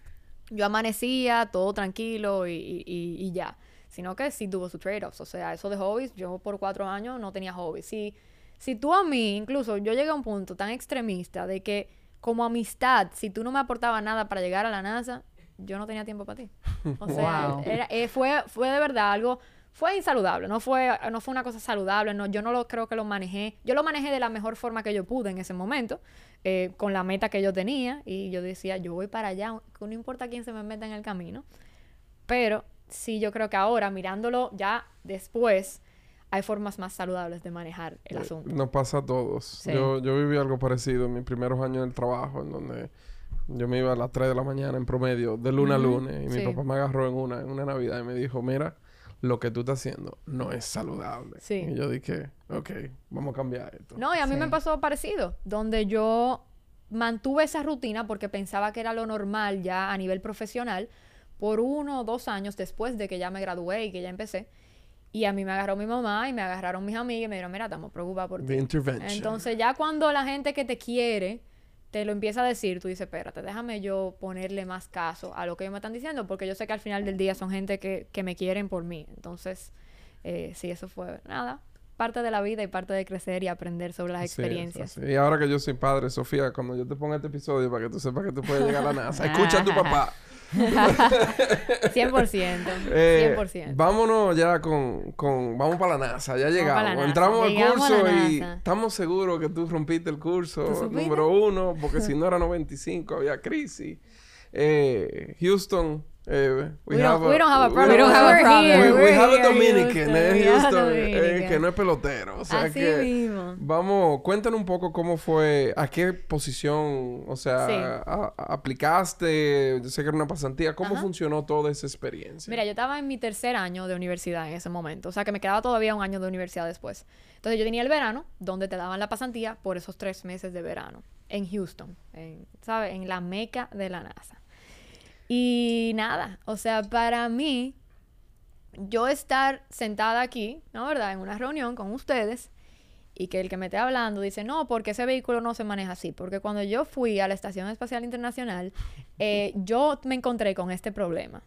yo amanecía todo tranquilo y, y- y- ya. Sino que sí tuvo sus trade-offs. O sea, eso de hobbies, yo por cuatro años no tenía hobbies. Si, si tú a mí, incluso yo llegué a un punto tan extremista de que como amistad, si tú no me aportabas nada para llegar a la NASA, yo no tenía tiempo para ti. O sea,
Wow.
era- eh, fue, fue de verdad algo, fue insaludable, no fue, no fue una cosa saludable, no, yo no lo creo que lo manejé, yo lo manejé de la mejor forma que yo pude en ese momento, eh, con la meta que yo tenía, y yo decía, yo voy para allá, que no importa quién se me meta en el camino, pero sí yo creo que ahora, mirándolo ya después, hay formas más saludables de manejar el asunto.
Nos pasa a todos.
Sí.
Yo, yo viví algo parecido en mis primeros años del trabajo, en donde yo me iba a las 3 de la mañana en promedio, de lunes a lunes, y mi papá me agarró en una, en una Navidad y me dijo, mira, lo que tú estás haciendo no es saludable.
Sí.
Y yo dije, ok, vamos a cambiar esto.
No, y a mí
Sí.
me pasó parecido, donde yo mantuve esa rutina porque pensaba que era lo normal ya a nivel profesional por uno o dos años después de que ya me gradué y que ya empecé. Y a mí me agarró mi mamá y me agarraron mis amigas y me dijeron, mira, estamos preocupados por ti. Entonces ya cuando la gente que te quiere te lo empieza a decir, tú dices, espérate, déjame yo ponerle más caso a lo que ellos me están diciendo, porque yo sé que al final del día son gente que, que me quieren por mí. Entonces, eh, sí, eso fue nada, parte de la vida y parte de crecer y aprender sobre las experiencias.
Y ahora que yo soy padre, Sofía, cuando yo te ponga este episodio para que tú sepas que tú puedes llegar a la NASA, escucha a tu papá.
100%,
Eh,
100%.
vámonos ya con, con... Vamos para la NASA. Ya llegamos.
NASA.
Entramos al curso y estamos seguros que tú rompiste el
¿Tú
curso número uno, porque si no era 95 había crisis. Eh, Houston... eh,
We don't- we don't have a problem.
We don't have a problem.
here,
We, we
we're
have a
here,
Dominican,
Houston.
eh, Houston, eh, que no es pelotero. O sea
Así
que
mismo.
Vamos, cuéntanos un poco cómo fue, a qué posición, o sea,
Sí.
a- a- aplicaste, yo sé que era una pasantía, ¿cómo
Ajá.
funcionó toda esa experiencia?
Mira, yo estaba en mi tercer año de universidad en ese momento, o sea que me quedaba todavía un año de universidad después. Entonces yo tenía el verano, donde te daban la pasantía por esos tres meses de verano, en Houston, en, ¿sabes? En la meca de la NASA. Y nada, o sea, para mí, yo estar sentada aquí, ¿no verdad? En una reunión con ustedes y que el que me esté hablando dice, no, porque ese vehículo no se maneja así. Porque cuando yo fui a la Estación Espacial Internacional, eh, yo me encontré con este problema.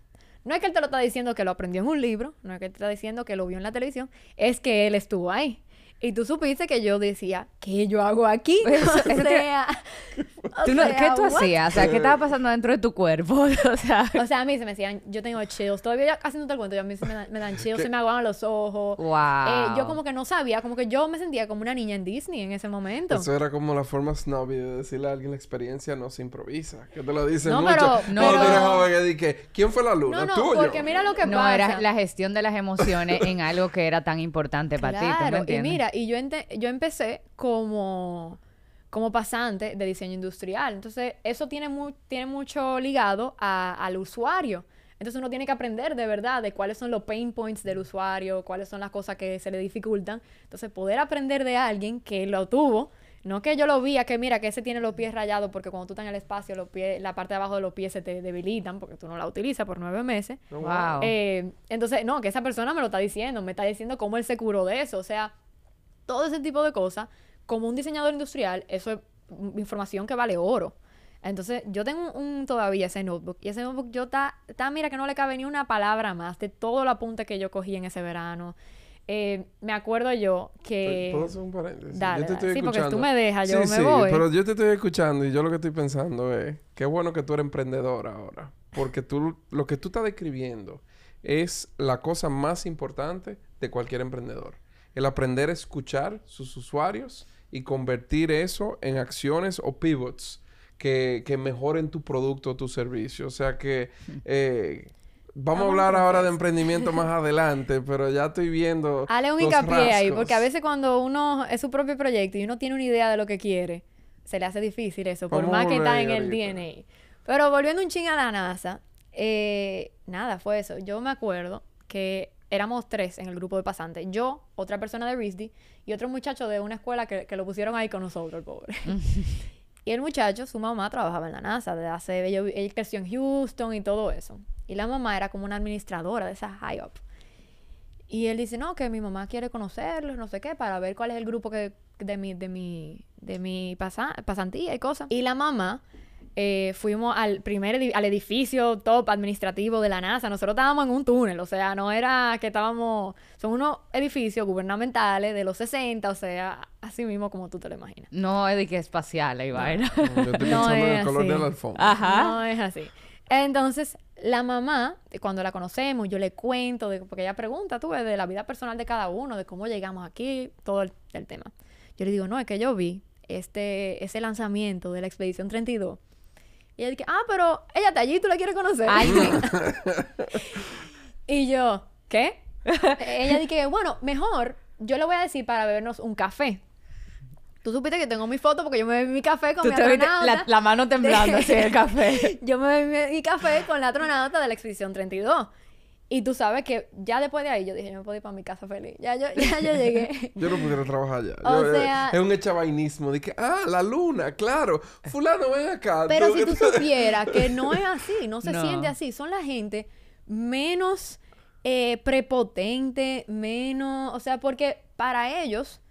No es que él te lo está diciendo que lo aprendió en un libro, no es que te está diciendo que lo vio en la televisión, es que él estuvo ahí. Y tú supiste que yo decía, ¿qué yo hago aquí? O sea,
Tú no-
sea,
¿Qué tú
what?
hacías? O sea, ¿qué estaba pasando dentro de tu cuerpo? o sea,
O sea, a mí se me decían, yo tengo chills. Todavía haciendo el cuento, yo a mí se me, dan- me dan chills, se me aguaban los ojos.
wow.
Eh, yo como que no sabía, como que yo me sentía como una niña en Disney en ese momento.
Eso era como la forma snobby de decirle a alguien la experiencia no se improvisa. Que te lo dicen
No,
mucho.
pero-
no.
eres joven, que di que, ¿quién fue la luna?
No, no,
¿Tú o yo?
porque mira lo que
no
pasa.
era la gestión de las emociones en algo que era tan importante para ti, ¿tú me
y mira, y yo, ente- yo empecé como, como pasante de diseño industrial. Entonces, eso tiene, mu- tiene mucho ligado a- al usuario. Entonces, uno tiene que aprender de verdad de cuáles son los pain points del usuario, cuáles son las cosas que se le dificultan. Entonces, poder aprender de alguien que lo tuvo, no que yo lo vi, a que mira, que ese tiene los pies rayados, porque cuando tú estás en el espacio, los pies, la parte de abajo de los pies se te debilitan, porque tú no la utilizas por nueve meses.
Oh,
Wow.
Eh, entonces, no, que esa persona me lo está diciendo, me está diciendo cómo él se curó de eso. O sea, todo ese tipo de cosas, como un diseñador industrial, eso es información que vale oro. Entonces, yo tengo un, todavía ese notebook. Y ese notebook yo está, mira que no le cabe ni una palabra más de todo el apunte que yo cogí en ese verano. Eh, me acuerdo yo que...
¿Puedo hacer un paréntesis?
Dale, yo te estoy sí, porque tú me dejas, yo me sí,
pero yo te estoy escuchando y yo lo que estoy pensando es... Qué bueno que tú eres emprendedora ahora. Porque tú... Lo que tú estás describiendo es la cosa más importante de cualquier emprendedor. El aprender a escuchar sus usuarios y convertir eso en acciones o pivots que, que mejoren tu producto o tu servicio. O sea que eh, vamos a hablar ahora de emprendimiento más adelante, pero ya estoy viendo.
Hale un hincapié ahí, porque a veces cuando uno es su propio proyecto y uno tiene una idea de lo que quiere, se le hace difícil eso, por más que está en el DNA. Pero volviendo un ching a la NASA, eh, nada, fue eso. Yo me acuerdo que éramos tres en el grupo de pasantes. Yo, otra persona de RISD y otro muchacho de una escuela que, que lo pusieron ahí con nosotros, el pobre. Y el muchacho, su mamá trabajaba en la NASA, de hace, él creció en Houston y todo eso. Y la mamá era como una administradora de esa high up. Y él dice, no, que mi mamá quiere conocerlos, no sé qué, para ver cuál es el grupo que, de mi, de mi, de mi pasantía y cosas. Y la mamá eh, fuimos al primer al edificio top administrativo de la NASA. Nosotros estábamos en un túnel, o sea, no era que estábamos. Son unos edificios gubernamentales de los 60, o sea, así mismo como tú te lo imaginas.
No es de que espacial, ahí va.
No, yo estoy pensando en el color de la alfombra.
Ajá. No es así. Entonces, la mamá, cuando la conocemos, yo le cuento, de, porque ella pregunta, tú, de la vida personal de cada uno, de cómo llegamos aquí, todo el, el tema. Yo le digo, no, es que yo vi este, ese lanzamiento de la Expedición 32 y ella dice, ah, pero ella está allí, tú la quieres conocer. Ay, y yo, ¿qué? ella dice, bueno, mejor yo le voy a decir para bebernos un café. Tú supiste que tengo mi foto porque yo me bebí mi café con mi astronauta.
La, la, mano temblando así el café.
yo me bebí mi café con la astronauta de la expedición 32. Y tú sabes que ya después de ahí yo dije, yo me puedo ir para mi casa feliz. Ya yo, ya yo llegué.
yo no pudiera trabajar ya. O eh, sea... Es un echabainismo de que, ah, la luna, claro. Fulano, ven acá.
Pero si tú supieras que no es así, no se siente así. Son la gente menos eh, prepotente, menos... O sea, porque para ellos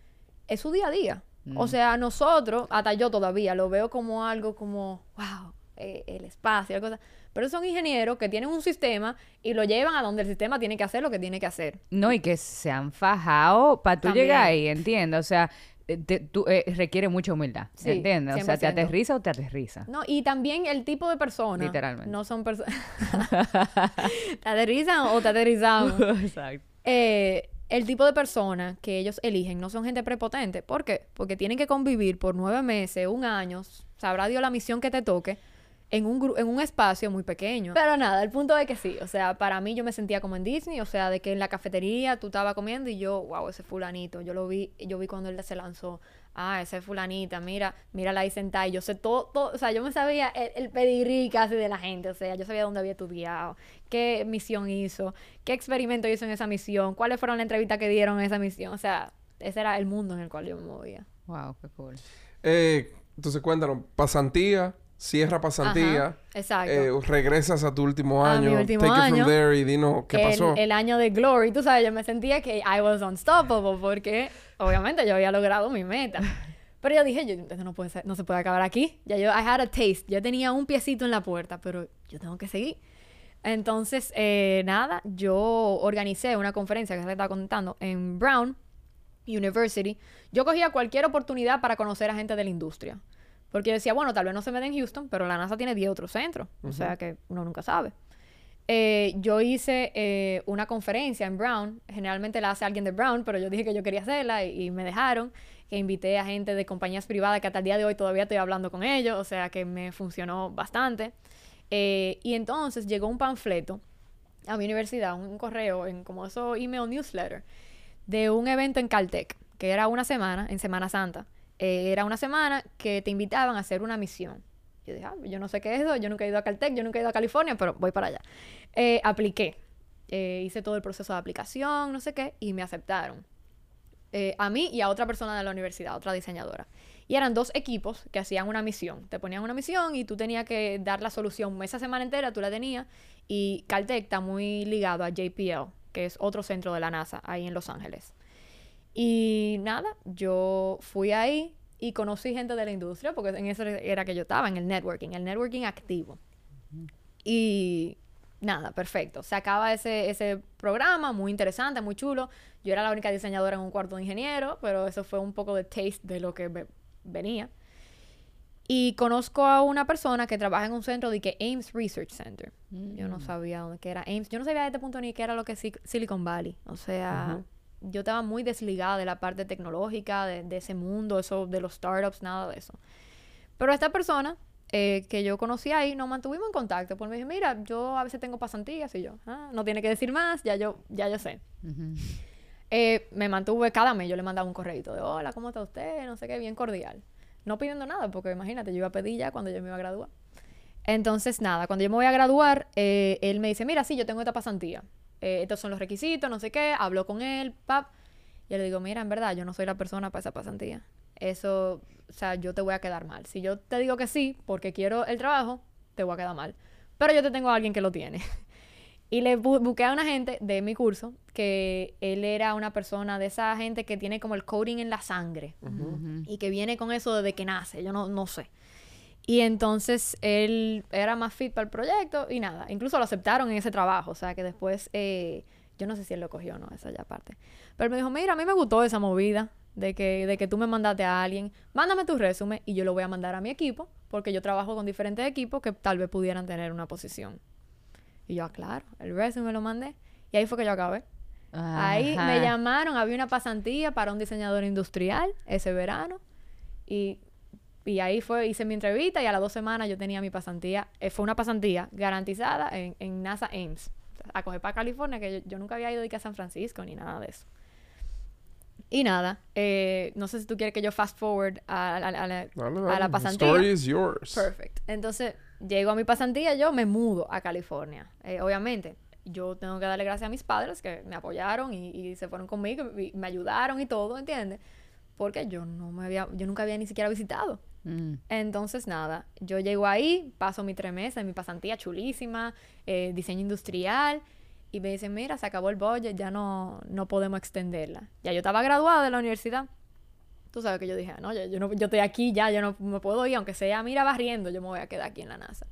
es su día a día. O mm. sea, nosotros, hasta yo todavía, lo veo como algo como, wow, eh, el espacio, la cosa pero son ingenieros que tienen un sistema y lo llevan a donde el sistema tiene que hacer lo que tiene que hacer.
No, y que se han fajado para tú llegar ahí, ¿entiendes? O sea, eh, tú, eh, requiere mucha humildad, ¿entiendes? O sea, te aterriza o te aterriza.
No, y también el tipo de persona.
Literalmente.
No son personas. ¿Te aterrizan o te aterrizamos? Exacto. Eh, el tipo de persona que ellos eligen no son gente prepotente. ¿Por qué? Porque tienen que convivir por nueve meses, un año, sabrá Dios la misión que te toque en un, en un espacio muy pequeño. Pero nada, el punto es que sí, o sea, para mí yo me sentía como en Disney, o sea, de que en la cafetería tú estabas comiendo y yo, wow, ese fulanito, yo lo vi, yo vi cuando él se lanzó, ah, ese fulanita, mira, mira ahí sentada, y yo sé todo, todo, o sea, yo me sabía el, el pedigrí casi de la gente, o sea, yo sabía dónde había estudiado, qué misión hizo, qué experimento hizo en esa misión, cuáles fueron las entrevistas que dieron en esa misión, o sea, ese era el mundo en el cual yo me movía.
Wow, qué cool.
Eh, entonces cuéntanos, pasantía, cierra pasantía.
exacto.
Eh, regresas a tu último año. Mi último take año. It from there y dinos qué pasó.
El año de Glory. Tú sabes, yo me sentía que I was unstoppable porque obviamente yo había logrado mi meta. Pero yo dije, yo, esto no, puede ser, no se puede acabar aquí. Ya yo, I had a taste. Yo tenía un piecito en la puerta, pero yo tengo que seguir. Entonces, eh, nada, yo organicé una conferencia que se estaba contando en Brown University. Yo cogía cualquier oportunidad para conocer a gente de la industria. Porque yo decía, bueno, tal vez no se me dé en Houston, pero la NASA tiene 10 otros centros. O sea que uno nunca sabe. Eh, yo hice eh, una conferencia en Brown. Generalmente la hace alguien de Brown, pero yo dije que yo quería hacerla y, me dejaron. Que invité a gente de compañías privadas que hasta el día de hoy todavía estoy hablando con ellos. O sea que me funcionó bastante. Eh, y entonces llegó un panfleto a mi universidad, un correo, en como eso email newsletter, de un evento en Caltech, que era una semana, en Semana Santa. Eh, era una semana que te invitaban a hacer una misión. Yo dije, ah, yo no sé qué es eso, yo nunca he ido a Caltech, yo nunca he ido a California, pero voy para allá. Eh, apliqué, eh, hice todo el proceso de aplicación, no sé qué, y me aceptaron. a mí y a otra persona de la universidad, otra diseñadora. Y eran dos equipos que hacían una misión. Te ponían una misión y tú tenías que dar la solución. Esa semana entera tú la tenías. Y Caltech está muy ligado a JPL, que es otro centro de la NASA ahí en Los Ángeles. Y nada, yo fui ahí y conocí gente de la industria, porque en eso era que yo estaba, en el networking, el networking activo. Y nada, perfecto. Se acaba ese, ese programa, muy interesante, muy chulo. Yo era la única diseñadora en un cuarto de ingeniero, pero eso fue un poco de taste de lo que venía. Y conozco a una persona que trabaja en un centro de que Ames Research Center. Yo no mm. sabía dónde que era Ames. Yo no sabía a este punto ni qué era lo que es Silicon Valley. O sea, yo estaba muy desligada de la parte tecnológica, de, de, ese mundo, eso de los startups, nada de eso. Pero esta persona eh, que yo conocí ahí, nos mantuvimos en contacto. Pues me dije, mira, yo a veces tengo pasantías y yo, ah, no tiene que decir más, ya yo, ya yo sé. Eh, me mantuve cada mes, yo le mandaba un correo de, hola, ¿cómo está usted? No sé qué, bien cordial. No pidiendo nada, porque imagínate, yo iba a pedir ya cuando yo me iba a graduar. Entonces, nada, cuando yo me voy a graduar, eh, él me dice, mira, sí, yo tengo esta pasantía. Estos son los requisitos, no sé qué. Hablo con él, pap. Y le digo, mira, en verdad, yo no soy la persona para esa pasantía. Eso o sea, yo te voy a quedar mal. Si yo te digo que sí, porque quiero el trabajo, te voy a quedar mal. Pero yo te tengo a alguien que lo tiene. y le busqué a una gente de mi curso que él era una persona de esa gente que tiene como el coding en la sangre y que viene con eso desde que nace. Yo no, no sé. Y entonces él era más fit para el proyecto y nada. Incluso lo aceptaron en ese trabajo. O sea que después, eh, yo no sé si él lo cogió o no, esa ya parte. Pero me dijo, mira, a mí me gustó esa movida de que, de que tú me mandaste a alguien, mándame tu resumen y yo lo voy a mandar a mi equipo, porque yo trabajo con diferentes equipos que tal vez pudieran tener una posición. Y yo, ah, claro, el resumen lo mandé. Y ahí fue que yo acabé. Ahí me llamaron, había una pasantía para un diseñador industrial ese verano. Y, y, ahí fue, hice mi entrevista y a las dos semanas yo tenía mi pasantía. Eh, fue una pasantía garantizada en, en NASA Ames. A coger para California, que yo, nunca había ido de a San Francisco ni nada de eso. Y nada, eh, no sé si tú quieres que yo fast forward a, la pasantía.
The story is yours.
Perfect. Entonces, llego a mi pasantía, yo me mudo a California. Eh, obviamente, yo tengo que darle gracias a mis padres que me apoyaron y, se fueron conmigo y me ayudaron y todo, ¿entiendes? Porque yo no me había, yo nunca había ni siquiera visitado. Mm. Entonces, nada, yo llego ahí, paso mis tres meses mi pasantía chulísima, eh, diseño industrial y me dicen, mira, se acabó el budget, ya no, no podemos extenderla. Ya yo estaba graduada de la universidad. Tú sabes que yo dije, no, yo, no, yo estoy aquí ya, yo no me puedo ir, aunque sea, mira, barriendo, yo me voy a quedar aquí en la NASA.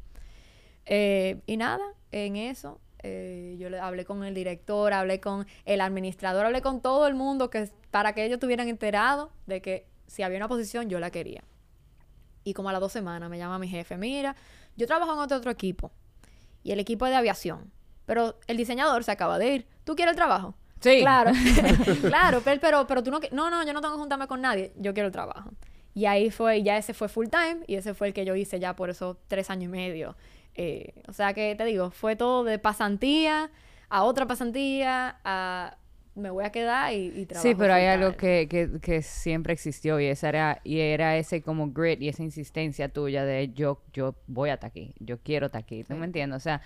Eh, y nada, en eso, eh, yo le hablé con el director, hablé con el administrador, hablé con todo el mundo que, para que ellos estuvieran enterados de que si había una posición, yo la quería. Y como a las dos semanas me llama mi jefe, mira, yo trabajo en otro, otro equipo. Y el equipo es de aviación. Pero el diseñador se acaba de ir. ¿Tú quieres el trabajo?
Sí.
Claro. claro, pero, pero, pero tú no... No, no, yo no tengo que juntarme con nadie. Yo quiero el trabajo. Y ahí fue, ya ese fue full time y ese fue el que yo hice ya por esos tres años y medio. Eh, o sea que te digo, fue todo de pasantía a otra pasantía a me voy a quedar y, y trabajo.
Sí, pero hay algo que, que, que, siempre existió y esa era, y era ese como grit y esa insistencia tuya de yo, yo voy hasta aquí, yo quiero estar aquí. ¿Tú me entiendes? O sea,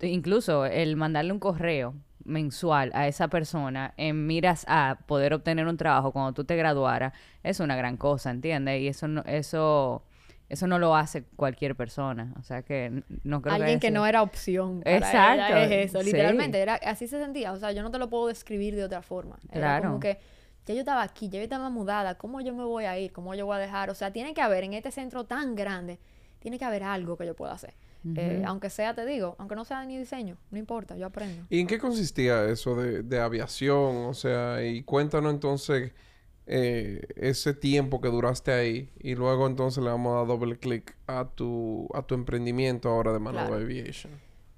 incluso el mandarle un correo mensual a esa persona en miras a poder obtener un trabajo cuando tú te graduaras es una gran cosa, ¿entiendes? Y eso no, eso eso no lo hace cualquier persona, o sea que no creo
alguien que, no era opción. Para Exacto. es eso, literalmente era así se sentía, o sea, yo no te lo puedo describir de otra forma. Era claro. como que ya yo estaba aquí, ya yo estaba mudada, ¿cómo yo me voy a ir? ¿Cómo yo voy a dejar? O sea, tiene que haber en este centro tan grande, tiene que haber algo que yo pueda hacer. Eh, aunque sea, te digo, aunque no sea ni diseño, no importa, yo aprendo.
¿Y en qué consistía eso de, aviación? O sea, y cuéntanos entonces eh, ese tiempo que duraste ahí y luego entonces le vamos a dar doble clic a tu, a tu emprendimiento ahora de Manova Aviation.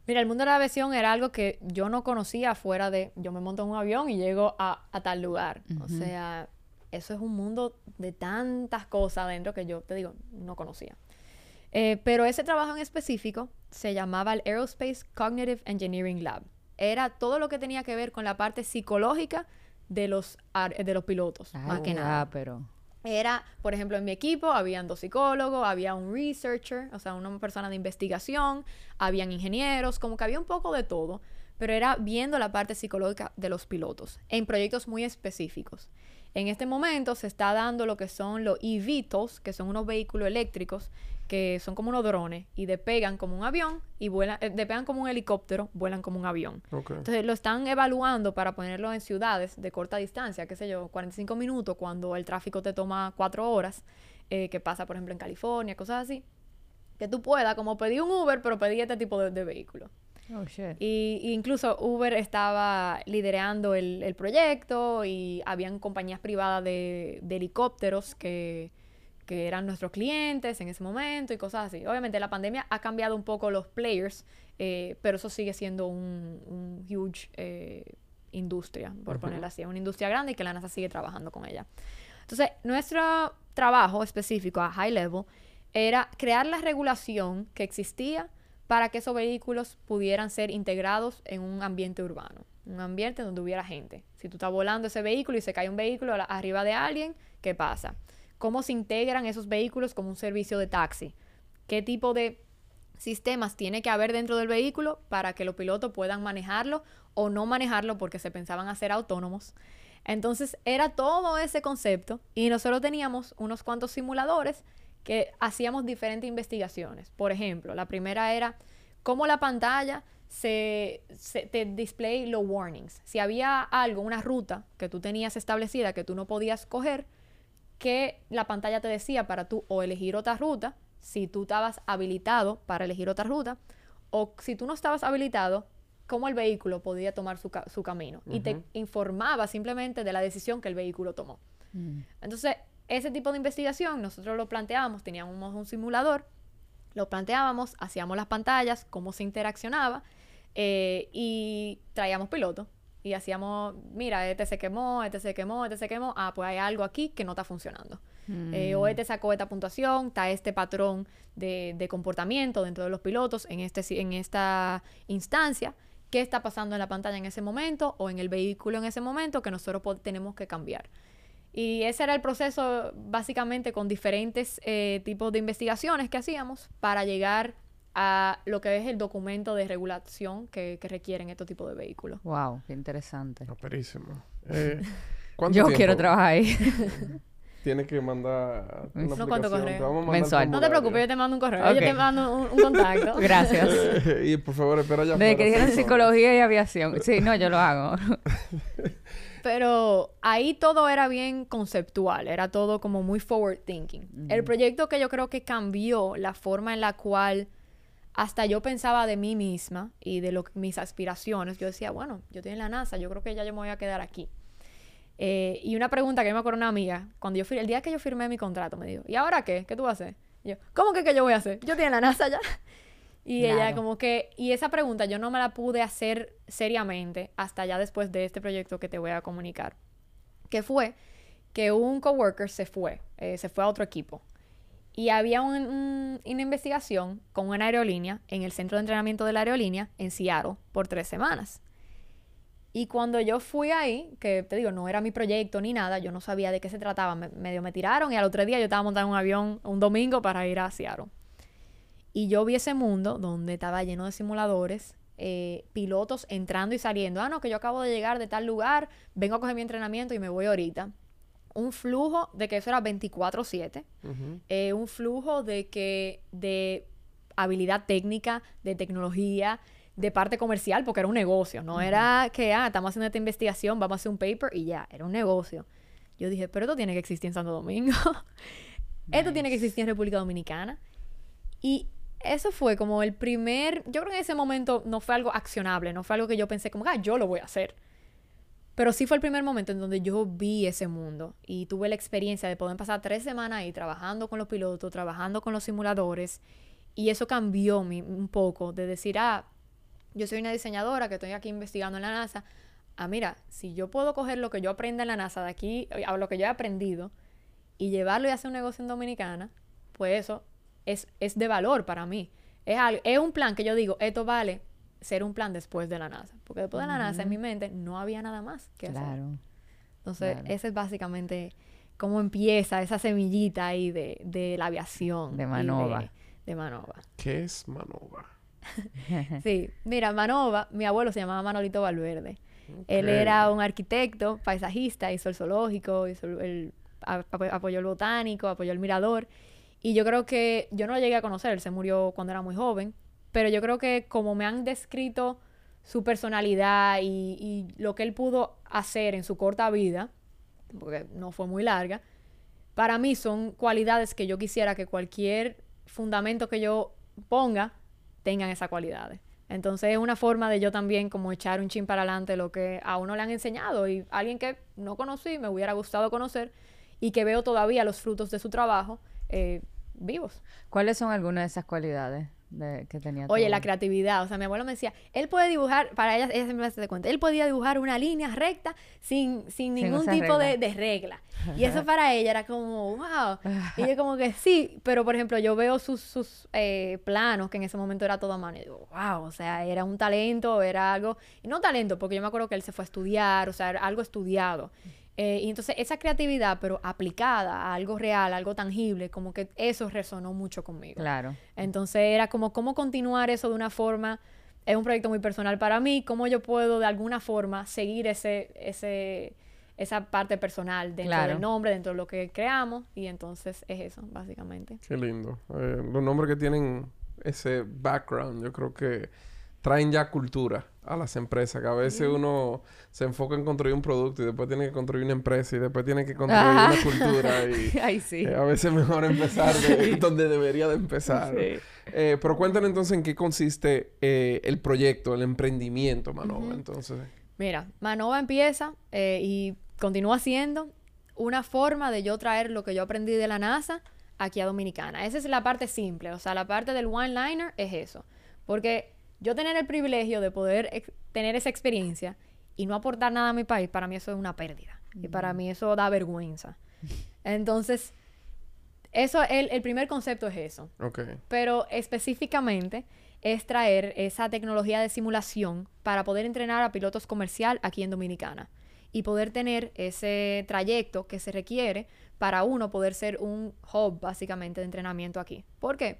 Mira, el mundo de la aviación era algo que yo no conocía fuera de yo me monto en un avión y llego a, tal lugar. O sea, eso es un mundo de tantas cosas adentro que yo te digo, no conocía. Eh, pero ese trabajo en específico se llamaba el Aerospace Cognitive Engineering Lab. Era todo lo que tenía que ver con la parte psicológica de los, de los pilotos, más que nada.
pero...
Era, por ejemplo, en mi equipo habían dos psicólogos, había un researcher, o sea, una persona de investigación, habían ingenieros, como que había un poco de todo, pero era viendo la parte psicológica de los pilotos en proyectos muy específicos. En este momento se está dando lo que son los eVTOLs, que son unos vehículos eléctricos que son como unos drones y despegan como un avión y vuelan, eh, despegan como un helicóptero, vuelan como un avión. Entonces lo están evaluando para ponerlo en ciudades de corta distancia, qué sé yo, 45 minutos cuando el tráfico te toma 4 horas. eh, que pasa, por ejemplo, en California, cosas así, que tú puedas como pedir un Uber, pero pedir este tipo de, de vehículo.
Oh, shit.
Y, y incluso Uber estaba liderando el, el proyecto y habían compañías privadas de, de helicópteros que, que eran nuestros clientes en ese momento y cosas así. Obviamente la pandemia ha cambiado un poco los players, eh, pero eso sigue siendo un, un huge eh, industria, por ponerlo así. Una industria grande y que la NASA sigue trabajando con ella. Entonces, nuestro trabajo específico a high level era crear la regulación que existía para que esos vehículos pudieran ser integrados en un ambiente urbano, un ambiente donde hubiera gente. Si tú estás volando ese vehículo y se cae un vehículo arriba de alguien, ¿qué pasa? ¿Cómo se integran esos vehículos como un servicio de taxi? ¿Qué tipo de sistemas tiene que haber dentro del vehículo para que los pilotos puedan manejarlo o no manejarlo porque se pensaban hacer autónomos? Entonces era todo ese concepto y nosotros teníamos unos cuantos simuladores que hacíamos diferentes investigaciones. Por ejemplo, la primera era cómo la pantalla se, se- te display los warnings. Si había algo, una ruta que tú tenías establecida que tú no podías coger, que la pantalla te decía para tú o elegir otra ruta, si tú estabas habilitado para elegir otra ruta, o si tú no estabas habilitado, cómo el vehículo podía tomar su, ca- su camino. Y te informaba simplemente de la decisión que el vehículo tomó. Entonces, ese tipo de investigación nosotros lo planteábamos, teníamos un simulador, lo planteábamos, hacíamos las pantallas, cómo se interaccionaba eh, y traíamos pilotos. Y hacíamos, mira, este se quemó, este se quemó, este se quemó. Ah, pues hay algo aquí que no está funcionando. Eh, o este sacó esta puntuación, está este patrón de, de comportamiento dentro de los pilotos en, este, en esta instancia. ¿Qué está pasando en la pantalla en ese momento o en el vehículo en ese momento que nosotros tenemos que cambiar? Y ese era el proceso básicamente con diferentes eh, tipos de investigaciones que hacíamos para llegar a lo que es el documento de regulación que, que requieren estos tipos de vehículos.
Wow, qué interesante.
Ah, perísimo. Eh, ¿cuánto
Yo
tiempo
quiero trabajar ahí.
Tiene que mandar una
No, ¿cuánto correo?
Te
Mensual.
No te preocupes, yo te mando un correo, yo te mando un, un contacto.
Gracias.
y por favor, espera ya.
Desde que dijeron psicología y aviación. Sí, no, yo lo hago.
Pero ahí todo era bien conceptual, era todo como muy forward thinking. El proyecto que yo creo que cambió la forma en la cual hasta yo pensaba de mí misma y de lo, que- mis aspiraciones, yo decía, bueno, yo estoy en la NASA, yo creo que ya yo me voy a quedar aquí. Eh, y una pregunta que me acuerdo una amiga, cuando yo el día que yo firmé mi contrato, me dijo, ¿y ahora qué? ¿Qué tú vas a hacer? Y yo, ¿cómo que qué yo voy a hacer? Yo estoy en la NASA ya. Y ella como que, y esa pregunta yo no me la pude hacer seriamente hasta ya después de este proyecto que te voy a comunicar. Que fue que un coworker se fue, eh, se fue a otro equipo. Y había un- un- una investigación con una aerolínea en el centro de entrenamiento de la aerolínea en Seattle por tres semanas. Y cuando yo fui ahí, que te digo, no era mi proyecto ni nada, yo no sabía de qué se trataba, me, medio me tiraron y al otro día yo estaba montando un avión un domingo para ir a Seattle. Y yo vi ese mundo donde estaba lleno de simuladores, eh, pilotos entrando y saliendo. Ah, no, que yo acabo de llegar de tal lugar, vengo a coger mi entrenamiento y me voy ahorita. Un flujo de que eso era 24/7.
Ujú.
eh, un flujo de que de habilidad técnica, de tecnología, de parte comercial, porque era un negocio, no era que, ah, estamos haciendo esta investigación, vamos a hacer un paper y ya, era un negocio. Yo dije, pero esto tiene que existir en Santo Domingo, esto tiene que existir en República Dominicana. Y eso fue como el primer, yo creo que en ese momento no fue algo accionable, no fue algo que yo pensé como, ah, yo lo voy a hacer. Pero sí fue el primer momento en donde yo vi ese mundo y tuve la experiencia de poder pasar tres semanas ahí trabajando con los pilotos, trabajando con los simuladores. Y eso cambió un poco de decir, ah, yo soy una diseñadora que estoy aquí investigando en la NASA. Ah, mira, si yo puedo coger lo que yo aprenda en la NASA de aquí, a lo que yo he aprendido, y llevarlo y hacer un negocio en Dominicana, pues eso es, es de valor para mí. Es, algo- es un plan que yo digo, esto vale ser un plan después de la NASA. Porque después de la NASA, en mi mente, no había nada más que hacer.
Claro.
Entonces,
claro.
ese es básicamente cómo empieza esa semillita ahí de, de la aviación.
De Manova.
De, de Manova.
¿Qué es Manova?
Sí, mira, Manova, mi abuelo se llamaba Manolito Valverde. Él era un arquitecto, paisajista, hizo el zoológico, hizo el, apoyó el botánico, apoyó el mirador. Y yo creo que yo no lo llegué a conocer, él se murió cuando era muy joven, pero yo creo que como me han descrito su personalidad y, lo que él pudo hacer en su corta vida, porque no fue muy larga, para mí son cualidades que yo quisiera que cualquier fundamento que yo ponga tengan esas cualidades. Entonces es una forma de yo también como echar un chin para adelante lo que a uno le han enseñado y alguien que no conocí, me hubiera gustado conocer y que veo todavía los frutos de su trabajo eh, vivos.
¿Cuáles son algunas de esas cualidades? que tenía
Oye, la creatividad. O sea, mi abuelo me decía, él puede dibujar, para ella, ella me hace de cuenta, él podía dibujar una línea recta sin, sin ningún tipo De, de, regla. Y eso para ella era como, wow. Y yo como que sí, pero por ejemplo, yo veo sus, sus eh, planos, que en ese momento era todo a mano, y digo, wow, o sea, era un talento, era algo, y no talento, porque yo me acuerdo que él se fue a estudiar, o sea, era algo estudiado. Eh, y entonces esa creatividad, pero aplicada a algo real, algo tangible, como que eso resonó mucho conmigo.
Claro.
Entonces era como cómo continuar eso de una forma, es un proyecto muy personal para mí, cómo yo puedo de alguna forma seguir ese, ese, esa parte personal dentro del nombre, dentro de lo que creamos, y entonces es eso, básicamente.
Qué lindo. Eh, los nombres que tienen ese background, yo creo que traen ya cultura a las empresas, que a veces uno se enfoca en construir un producto y después tiene que construir una empresa y después tiene que construir una cultura y eh, a veces es mejor empezar de donde debería de empezar. Eh, pero cuéntanos entonces en qué consiste eh, el proyecto, el emprendimiento, Manova, entonces.
Mira, Manova empieza y continúa siendo una forma de yo traer lo que yo aprendí de la NASA aquí a Dominicana. Esa es la parte simple, o sea, la parte del one-liner es eso. Porque yo tener el privilegio de poder tener esa experiencia y no aportar nada a mi país, para mí eso es una pérdida. Y para mí eso da vergüenza. Entonces, eso, el, el primer concepto es eso. Pero específicamente es traer esa tecnología de simulación para poder entrenar a pilotos comercial aquí en Dominicana y poder tener ese trayecto que se requiere para uno poder ser un hub básicamente de entrenamiento aquí. ¿Por qué?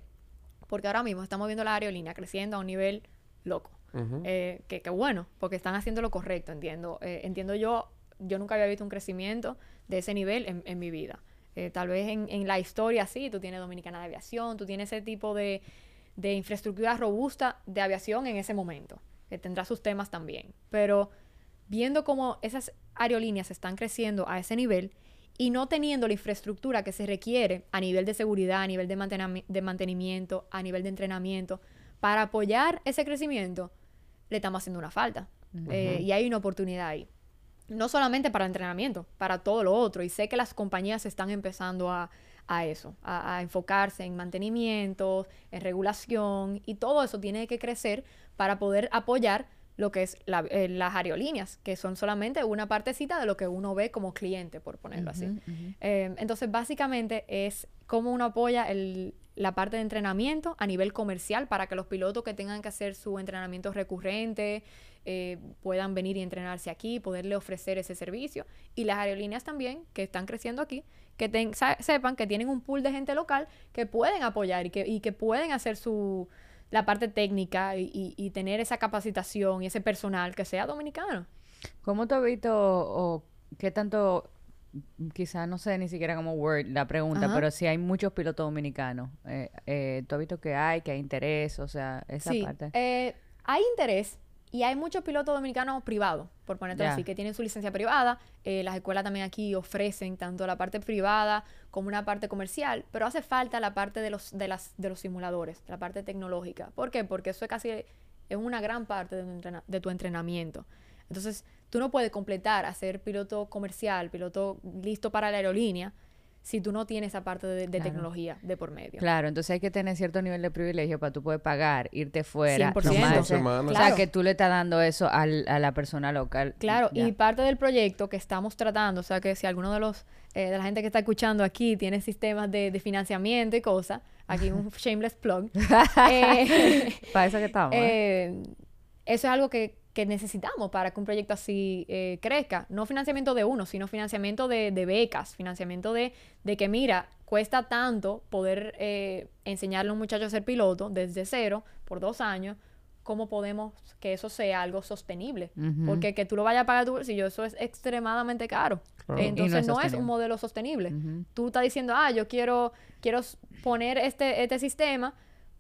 Porque ahora mismo estamos viendo la aerolínea creciendo a un nivel loco. Eh, que, bueno, porque están haciendo lo correcto, entiendo. Eh, entiendo yo, yo nunca había visto un crecimiento de ese nivel en, mi vida. Eh, tal vez en, la historia sí, tú tienes Dominicana de Aviación, tú tienes ese tipo de, de infraestructura robusta de aviación en ese momento, que tendrá sus temas también. Pero viendo cómo esas aerolíneas están creciendo a ese nivel y no teniendo la infraestructura que se requiere a nivel de seguridad, a nivel de, mantenimiento, a nivel de entrenamiento, para apoyar ese crecimiento, le estamos haciendo una falta. Eh, y hay una oportunidad ahí. No solamente para el entrenamiento, para todo lo otro. Y sé que las compañías están empezando a, eso, a, a, enfocarse en mantenimiento, en regulación, y todo eso tiene que crecer para poder apoyar lo que es eh, las aerolíneas, que son solamente una partecita de lo que uno ve como cliente, por ponerlo así. Em, entonces, básicamente es cómo uno apoya la parte de entrenamiento a nivel comercial para que los pilotos que tengan que hacer su entrenamiento recurrente eh, puedan venir y entrenarse aquí, poderle ofrecer ese servicio. Y las aerolíneas también, que están creciendo aquí, que sepan que tienen un pool de gente local que pueden apoyar y que, y que pueden hacer su la parte técnica y, tener esa capacitación y ese personal que sea dominicano.
¿Cómo te has visto o qué tanto, quizás no sé ni siquiera como Word la pregunta, pero si hay muchos pilotos dominicanos, eh, eh, ¿tú has visto que hay, que hay interés, o sea, esa
sí,
parte?
Eh, hay interés, y hay muchos pilotos dominicanos privados, por ponerte así, que tienen su licencia privada. Eh, las escuelas también aquí ofrecen tanto la parte privada como una parte comercial, pero hace falta la parte de los, de las, de los simuladores, la parte tecnológica. ¿Por qué? Porque eso es casi es una gran parte de de tu entrenamiento. Entonces, tú no puedes completar a ser piloto comercial, piloto listo para la aerolínea, si tú no tienes esa parte de, tecnología de por medio.
Claro, entonces hay que tener cierto nivel de privilegio para tú poder pagar, irte fuera.
100%.
O sea, que tú le estás dando eso a la persona local.
Claro, y parte del proyecto que estamos tratando, o sea, que si alguno de los eh, de la gente que está escuchando aquí tiene sistemas de, financiamiento y cosas, aquí un shameless plug.
eh, para eso que estamos. ¿eh?
Eh, eso es algo que que necesitamos para que un proyecto así eh, crezca. No financiamiento de uno, sino financiamiento de, becas, financiamiento de, de, que, mira, cuesta tanto poder eh, enseñarle a un muchacho a ser piloto desde cero por dos años. ¿Cómo podemos que eso sea algo sostenible? Porque que tú lo vayas a pagar tu bolsillo, eso es extremadamente caro. Entonces no es, un modelo sostenible. Tú estás diciendo, ah, yo quiero, quiero poner este, este sistema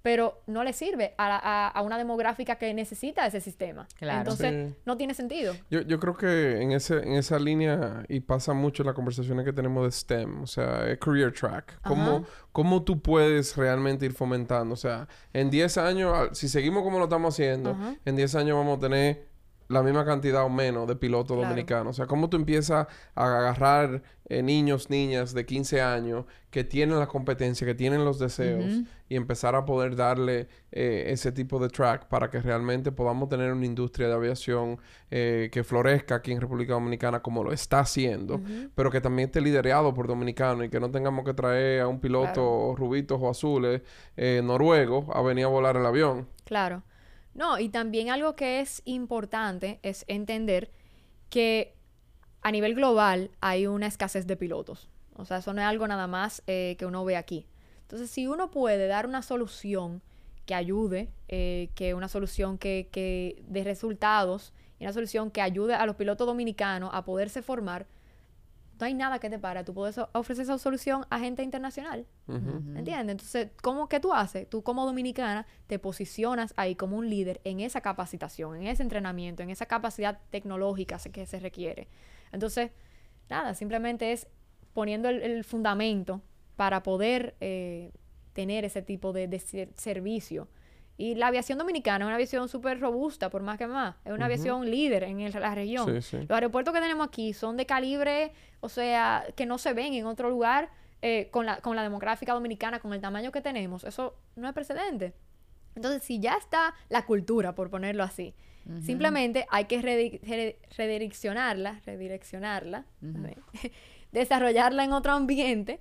pero no le sirve a, la- a- a una demográfica que necesita ese sistema.
Claro.
Entonces,
Sí.
no tiene sentido.
Yo, yo creo que en, ese, en esa línea, y pasa mucho en las conversaciones que tenemos de STEM, o sea, career track, ¿cómo, cómo tú puedes realmente ir fomentando? O sea, en 10 años, si seguimos como lo estamos haciendo,
Ajá.
en 10 años vamos a tener la misma cantidad o menos de pilotos
Claro.
dominicanos. O sea, ¿cómo tú empiezas a agarrar eh, niños, niñas de 15 años que tienen la competencia, que tienen los deseos y empezar a poder darle eh, ese tipo de track para que realmente podamos tener una industria de aviación eh, que florezca aquí en República Dominicana como lo está haciendo, pero que también esté liderado por dominicanos y que no tengamos que traer a un piloto
Claro.
rubitos o azules eh, noruego a venir a volar el avión.
Claro. No, y también algo que es importante es entender que a nivel global hay una escasez de pilotos. O sea, eso no es algo nada más eh, que uno ve aquí. Entonces, si uno puede dar una solución que ayude, eh, que una solución que, que dé resultados, y una solución que ayude a los pilotos dominicanos a poderse formar, no hay nada que te para. Tú puedes ofrecer esa solución a gente internacional.
Ujú.
¿Entiendes? Entonces, ¿cómo que tú haces? Tú como dominicana te posicionas ahí como un líder en esa capacitación, en ese entrenamiento, en esa capacidad tecnológica que se requiere. Entonces, nada, simplemente es poniendo el, el fundamento para poder eh, tener ese tipo de, de ser- servicio. Y la aviación dominicana es una aviación súper robusta, por más que más. Es una aviación líder en el- la región.
Sí, sí.
Los aeropuertos que tenemos aquí son de calibre, o sea, que no se ven en otro lugar eh, con, la, con la demográfica dominicana, con el tamaño que tenemos. Eso no es precedente. Entonces, si ya está la cultura, por ponerlo así, simplemente hay que redi- re- redireccionarla, redireccionarla, desarrollarla en otro ambiente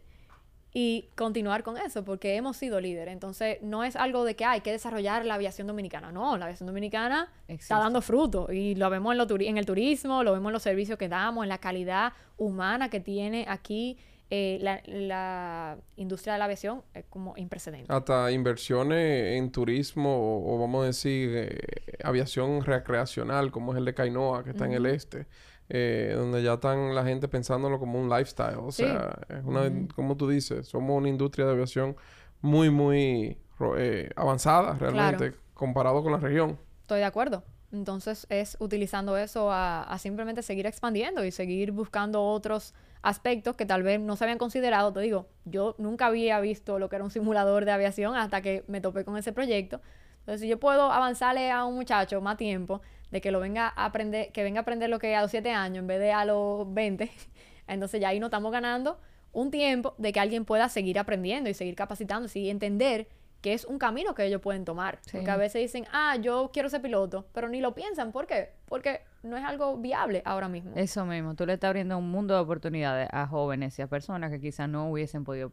y continuar con eso, porque hemos sido líderes. Entonces, no es algo de que hay que desarrollar la aviación dominicana. No, la aviación dominicana
Existe.
está dando fruto y lo vemos en, lo turi- en el turismo, lo vemos en los servicios que damos, en la calidad humana que tiene aquí eh, la, la industria de la aviación, es como imprecedente.
Hasta inversiones en turismo o, o vamos a decir eh, aviación recreacional como es el de Cainoa que está en el este. Eh, donde ya están la gente pensándolo como un lifestyle. O
Sí.
sea, es una, como tú dices, somos una industria de aviación muy, muy eh, avanzada realmente comparado con la región.
Estoy de acuerdo. Entonces es utilizando eso a, a simplemente seguir expandiendo y seguir buscando otros aspectos que tal vez no se habían considerado. Te digo, yo nunca había visto lo que era un simulador de aviación hasta que me topé con ese proyecto. Entonces, si yo puedo avanzarle a un muchacho más tiempo de que lo venga a aprender, que venga a aprender lo que a los 7 años en vez de a los 20, entonces ya ahí no estamos ganando un tiempo de que alguien pueda seguir aprendiendo y seguir capacitándose y entender que es un camino que ellos pueden tomar.
Sí.
Porque a veces dicen, ah, yo quiero ser piloto, pero ni lo piensan. ¿Por qué? Porque no es algo viable ahora mismo.
Eso mismo, tú le estás abriendo un mundo de oportunidades a jóvenes y a personas que quizás no hubiesen podido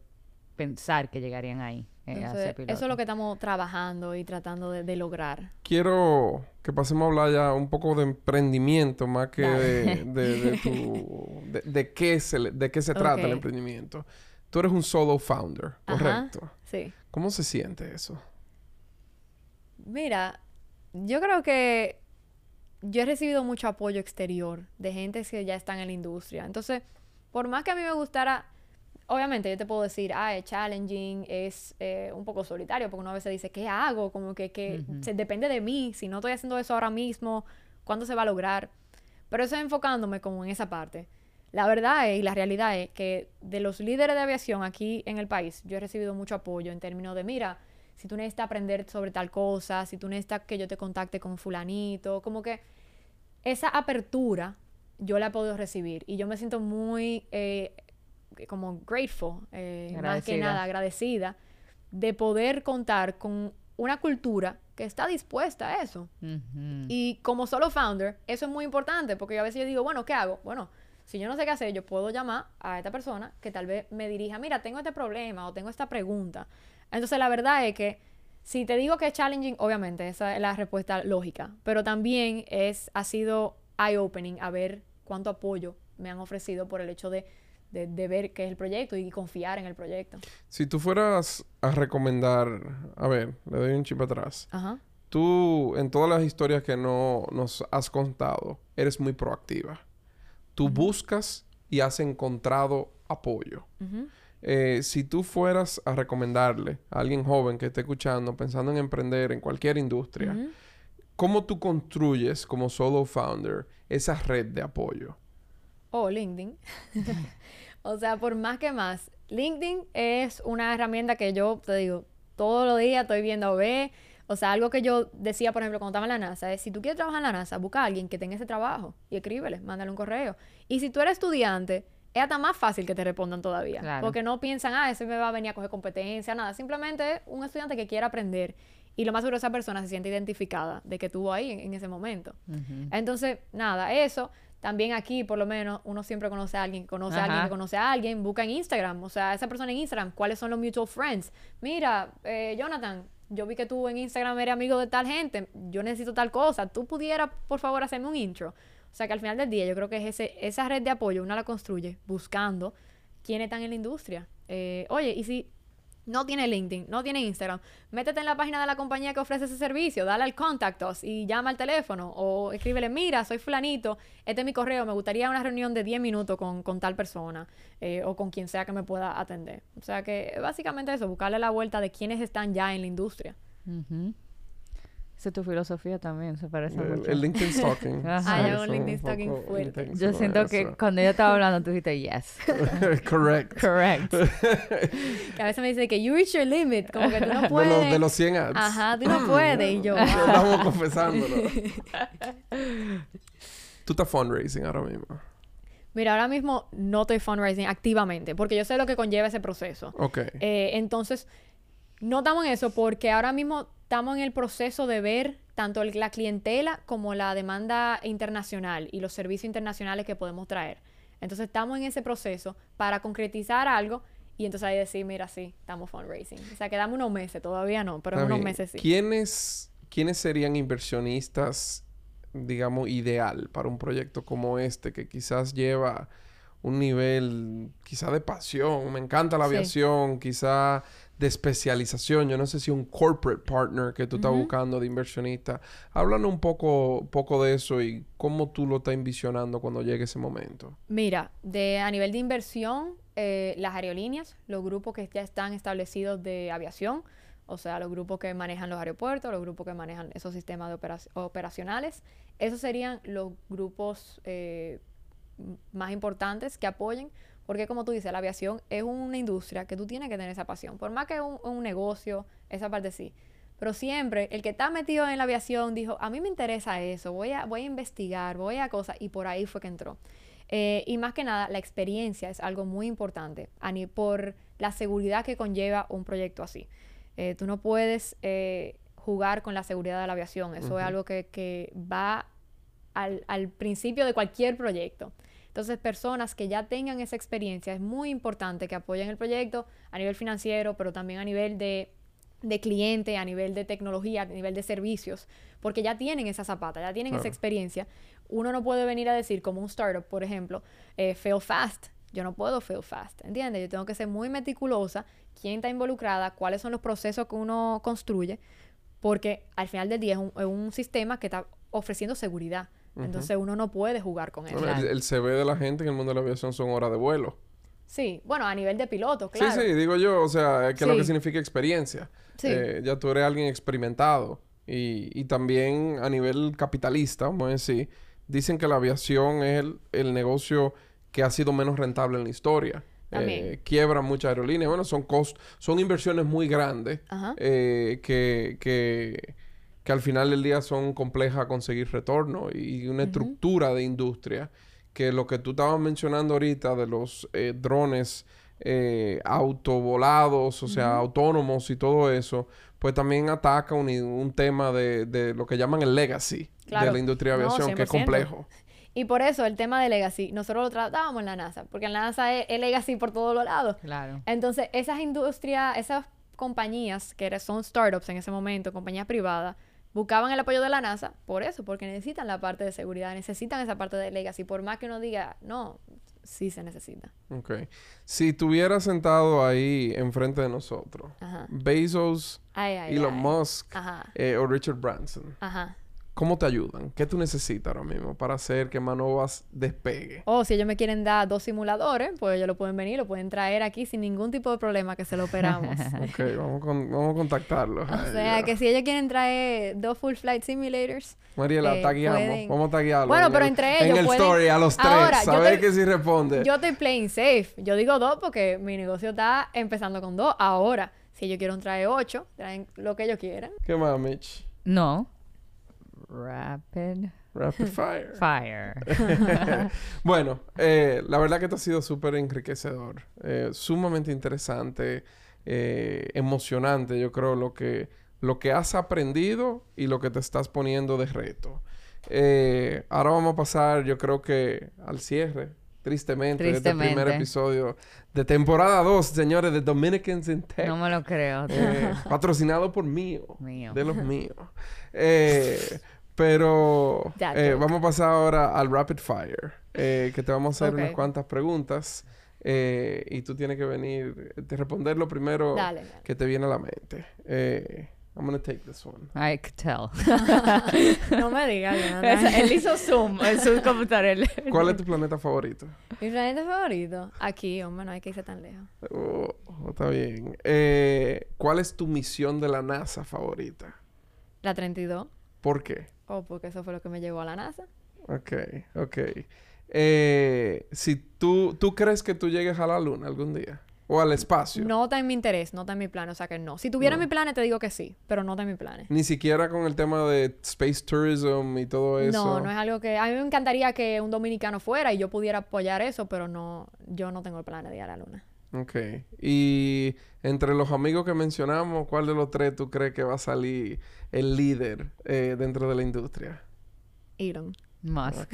pensar que llegarían ahí
Entonces,
piloto.
eso es lo que estamos trabajando y tratando de, de lograr.
Quiero que pasemos a hablar ya un poco de emprendimiento más que de, de, de tu... De, de qué se, de qué se trata el emprendimiento. Tú eres un solo founder,
Ajá.
¿correcto?
Sí.
¿Cómo se siente eso?
Mira, yo creo que yo he recibido mucho apoyo exterior de gente que ya están en la industria. Entonces, por más que a mí me gustara, obviamente yo te puedo decir, ah, es challenging, es eh, un poco solitario, porque uno a veces dice, ¿qué hago? Como que, que se- depende de mí, si no estoy haciendo eso ahora mismo, ¿cuándo se va a lograr? Pero eso enfocándome como en esa parte. La verdad es, y la realidad es que de los líderes de aviación aquí en el país, yo he recibido mucho apoyo en términos de, mira, si tú necesitas aprender sobre tal cosa, si tú necesitas que yo te contacte con fulanito, como que esa apertura yo la he podido recibir y yo me siento muy eh, como grateful, eh, más que nada agradecida de poder contar con una cultura que está dispuesta a eso. Y como solo founder, eso es muy importante, porque yo a veces yo digo, bueno, ¿qué hago? Bueno, si yo no sé qué hacer, yo puedo llamar a esta persona que tal vez me dirija, mira, tengo este problema o tengo esta pregunta. Entonces, la verdad es que si te digo que es challenging, obviamente, esa es la respuesta lógica, pero también es, ha sido eye-opening a ver cuánto apoyo me han ofrecido por el hecho de, de, de ver qué es el proyecto y confiar en el proyecto.
Si tú fueras a recomendar, a ver, le doy un chip atrás.
Ajá.
Tú, en todas las historias que no nos has contado, eres muy proactiva. Tú buscas y has encontrado apoyo. Eh, si tú fueras a recomendarle a alguien joven que esté escuchando, pensando en emprender en cualquier industria. ¿cómo tú construyes como solo founder esa red de apoyo?
o LinkedIn. o sea, por más que más, LinkedIn es una herramienta que yo te digo, todos los días estoy viendo a ver. O sea, algo que yo decía, por ejemplo, cuando estaba en la NASA, es si tú quieres trabajar en la NASA, busca a alguien que tenga ese trabajo y escríbele, mándale un correo. Y si tú eres estudiante, es hasta más fácil que te respondan todavía.
Claro.
Porque no piensan, ah, ese me va a venir a coger competencia, nada. Simplemente es un estudiante que quiere aprender. Y lo más seguro esa persona se siente identificada de que estuvo ahí en, en ese momento. Entonces, nada, eso. También aquí, por lo menos, uno siempre conoce a alguien, conoce a alguien, que conoce a alguien, busca en Instagram. O sea, esa persona en Instagram, ¿cuáles son los mutual friends? Mira, eh, Jonathan, yo vi que tú en Instagram eres amigo de tal gente, yo necesito tal cosa. ¿Tú pudieras, por favor, hacerme un intro? O sea, que al final del día yo creo que es ese, esa red de apoyo, uno la construye buscando quiénes están en la industria. Eh, oye, y si no tiene LinkedIn, no tiene Instagram, métete en la página de la compañía que ofrece ese servicio, dale al contact us y llama al teléfono o escríbele, mira, soy fulanito, este es mi correo, me gustaría una reunión de 10 minutos con, con tal persona eh, o con quien sea que me pueda atender. O sea que básicamente eso, buscarle la vuelta de quienes están ya en la industria.
Esa es tu filosofía también, se parece
El,
mucho.
el LinkedIn Stalking.
Ajá.
Ah, un
un
LinkedIn stalking fuerte.
Yo siento que
Eso.
cuando yo estaba hablando, tú dijiste yes.
Correct.
Correct.
Que a veces me dice que you reach your limit, como que tú no
De
puedes.
los, de los 100 ads.
Ajá, tú no puedes. Y yo,
Estamos confesándolo. Tú estás fundraising ahora mismo.
mira, ahora mismo no estoy fundraising activamente, porque yo sé lo que conlleva ese proceso.
Ok.
Eh, entonces, no estamos en eso porque ahora mismo estamos en el proceso de ver tanto el- la clientela como la demanda internacional y los servicios internacionales que podemos traer. Entonces, estamos en ese proceso para concretizar algo y entonces ahí decir, mira, sí, estamos fundraising. O sea, quedamos unos meses, todavía no, pero en unos meses sí.
¿Quiénes, ¿Quiénes serían inversionistas, digamos, ideal para un proyecto como este que quizás lleva un nivel, quizá de pasión? Me encanta la
Sí.
aviación, quizá de especialización. Yo no sé si un corporate partner que tú estás buscando de inversionista. Háblanos un poco, poco de eso y cómo tú lo estás envisionando cuando llegue ese momento.
Mira, de, a nivel de inversión, eh, las aerolíneas, los grupos que ya están establecidos de aviación, o sea, los grupos que manejan los aeropuertos, los grupos que manejan esos sistemas de opera- operacionales, esos serían los grupos eh, más importantes que apoyen, porque como tú dices, la aviación es una industria que tú tienes que tener esa pasión, por más que un, un negocio, esa parte sí. Pero siempre el que está metido en la aviación dijo, a mí me interesa eso, voy a, voy a investigar, voy a cosas, y por ahí fue que entró. Eh, y más que nada, la experiencia es algo muy importante a ni- por la seguridad que conlleva un proyecto así. Eh, tú no puedes eh, jugar con la seguridad de la aviación. Eso es algo que, que va al, al principio de cualquier proyecto. Entonces, personas que ya tengan esa experiencia, es muy importante que apoyen el proyecto a nivel financiero, pero también a nivel de, de cliente, a nivel de tecnología, a nivel de servicios, porque ya tienen esa zapata, ya tienen esa experiencia. Uno no puede venir a decir, como un startup, por ejemplo, eh, fail fast. Yo no puedo fail fast, ¿entiendes? Yo tengo que ser muy meticulosa, quién está involucrada, cuáles son los procesos que uno construye, porque al final del día es un, es un sistema que está ofreciendo seguridad. Entonces uno no puede jugar con eso.
Bueno, el, el CV de la gente en el mundo de la aviación son horas de vuelo.
Sí, bueno, a nivel de piloto, claro.
Sí, sí, digo yo, o sea, que es lo que
Sí.
significa experiencia.
Sí.
Eh, ya tú eres alguien experimentado. Y, y también a nivel capitalista, vamos a decir, dicen que la aviación es el, el negocio que ha sido menos rentable en la historia.
También.
Eh, quiebran muchas aerolíneas. Bueno, son cost son inversiones muy grandes
Ajá.
eh, que, que, que al final del día son complejas a conseguir retorno y una estructura de industria que lo que tú estabas mencionando ahorita de los eh, drones eh, autovolados, o sea, autónomos y todo eso, pues también ataca un, un tema de, de lo que llaman el legacy
Claro.
de la industria de
No,
aviación, que es
100%.
complejo.
Y por eso el tema de legacy, nosotros lo tratábamos en la NASA, porque en la NASA es, es legacy por todos los lados.
Claro.
Entonces, esas industrias, esas compañías que son startups en ese momento, compañías privadas, buscaban el apoyo de la NASA por eso, porque necesitan la parte de seguridad, necesitan esa parte de legacy. Por más que uno diga, no, sí se necesita.
Ok. Si estuviera sentado ahí enfrente de nosotros,
Ajá.
Bezos,
Ay, ay,
Elon
ay.
Musk eh, o Richard Branson,
Ajá.
¿Cómo te ayudan? ¿Qué tú necesitas ahora mismo para hacer que Manovas despegue?
O si ellos me quieren dar dos simuladores, pues ellos lo pueden venir, lo pueden traer aquí sin ningún tipo de problema que se lo operamos.
ok, vamos, con, vamos a contactarlos.
o sea, que si ellos quieren traer dos full flight simulators.
Mariela,
eh,
tagueamos.
pueden-
Vamos a taguearlo.
Bueno,
en
pero
el-
entre ellos
En el
pueden-
story, a los tres.
Ahora, yo
saber
te-
que si responde.
Yo estoy playing safe. Yo digo dos porque mi negocio está empezando con dos. Ahora, si ellos quieren traer ocho, traen lo que ellos quieran.
¿Qué más, Mitch?
No. Rapid
Rapid fire.
fire.
bueno, eh, la verdad que esto ha sido súper enriquecedor, eh, sumamente interesante, eh, emocionante, yo creo, lo que, lo que has aprendido y lo que te estás poniendo de reto. Eh, ahora vamos a pasar, yo creo que al cierre, tristemente, de este primer
Tristemente.
episodio de temporada 2, señores, de Dominicans in Tech.
no me lo creo.
Eh, patrocinado por mío.
Mío.
De los míos. Eh, pero eh, vamos a pasar ahora al rapid fire. eh, que te vamos a hacer unas cuantas preguntas. eh, y tú tienes que venir, de responder lo primero
Dale, dale.
que te viene a la mente. Eh, I'm gonna take this one.
I could tell.
No me digas,
Eso- él hizo zoom en su computadora.
¿Cuál es tu planeta favorito?
Mi planeta favorito. Aquí, hombre, no hay que irse tan lejos.
Oh, está bien. Eh, ¿Cuál es tu misión de la NASA favorita?
La 32.
¿Por qué?
Oh, porque eso fue lo que me llevó a la NASA.
Ok, ok. Eh, si tú, tú crees que tú llegues a la luna algún día o al espacio,
No está en mi interés, no está en mi plan, o sea que no. Si tuviera
No.
mi plan, te digo que sí, pero no está en mi plan.
ni siquiera con el tema de space tourism y todo eso.
No, no es algo que... A mí me encantaría que un dominicano fuera y yo pudiera apoyar eso, pero no... Yo no tengo el plan de ir a la luna.
Ok. Y entre los amigos que mencionamos, ¿cuál de los tres tú crees que va a salir el líder eh, dentro de la industria?
Elon.
Más.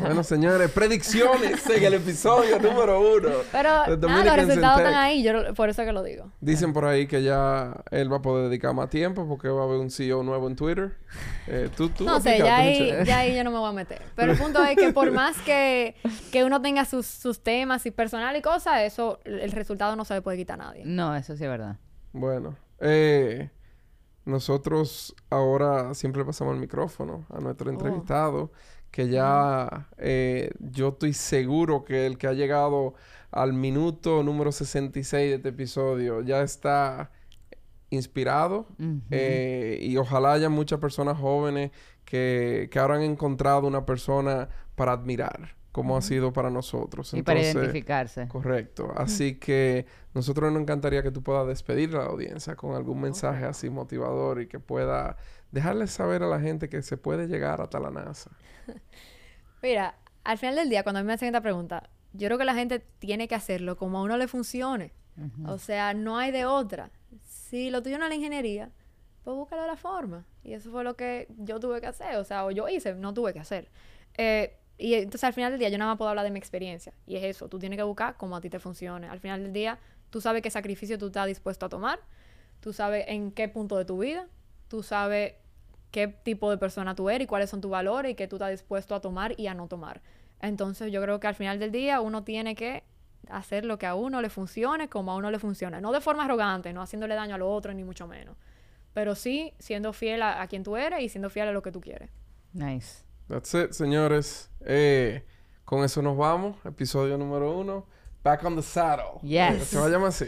Bueno, señores, predicciones en el episodio número uno.
Pero nada, los resultados están ahí, yo lo- por eso que lo digo.
Dicen por ahí que ya él va a poder dedicar más tiempo porque va a haber un CEO nuevo en Twitter. Eh, tú, tú
No sé, ya ahí, ya ahí yo no me voy a meter. Pero el punto es que por más que, que uno tenga sus, sus temas y personal y cosas, eso, el resultado no se le puede quitar a nadie.
No, eso sí es verdad.
Bueno, eh, nosotros ahora siempre pasamos el micrófono a nuestro
Oh.
Que ya eh, yo estoy seguro que el que ha llegado al minuto número 66 de este episodio ya está inspirado eh, y ojalá haya muchas personas jóvenes que, que ahora han encontrado una persona para admirar, como ha sido para nosotros.
y para identificarse.
Correcto. Así que nosotros nos encantaría que tú puedas despedir a la audiencia con algún mensaje así motivador y que pueda dejarles saber a la gente que se puede llegar hasta la NASA.
Mira, al final del día, cuando a mí me hacen esta pregunta, yo creo que la gente tiene que hacerlo como a uno le funcione. O sea, no hay de otra. Si lo tuyo no es la ingeniería, pues búscalo la forma. Y eso fue lo que yo tuve que hacer. O sea, o yo hice, no tuve que hacer. Eh, y entonces al final del día yo nada más puedo hablar de mi experiencia. Y es eso, tú tienes que buscar como a ti te funcione. Al final del día, tú sabes qué sacrificio tú estás dispuesto a tomar. Tú sabes en qué punto de tu vida. Tú sabes qué tipo de persona tú eres y cuáles son tus valores y qué tú estás dispuesto a tomar y a no tomar. Entonces yo creo que al final del día uno tiene que hacer lo que a uno le funcione como a uno le funciona. No de forma arrogante, no haciéndole daño al otro, ni mucho menos. Pero sí siendo fiel a, a quien tú eres y siendo fiel a lo que tú quieres.
Nice.
That's it, señores. Eh, con eso nos vamos. Episodio número uno. Back on the saddle.
Yes.
Se va a llamar así.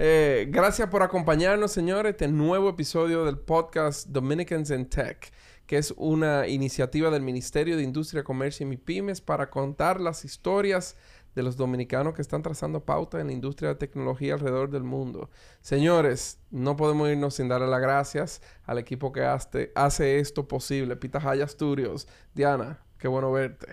Eh, gracias por acompañarnos, señores. Este nuevo episodio del podcast Dominicans in Tech, que es una iniciativa del Ministerio de Industria, Comercio y MIPIMES para contar las historias de los dominicanos que están trazando pauta en la industria de tecnología alrededor del mundo. Señores, no podemos irnos sin darle las gracias al equipo que hace, hace esto posible. Pita Jaya Studios. Diana, qué bueno verte.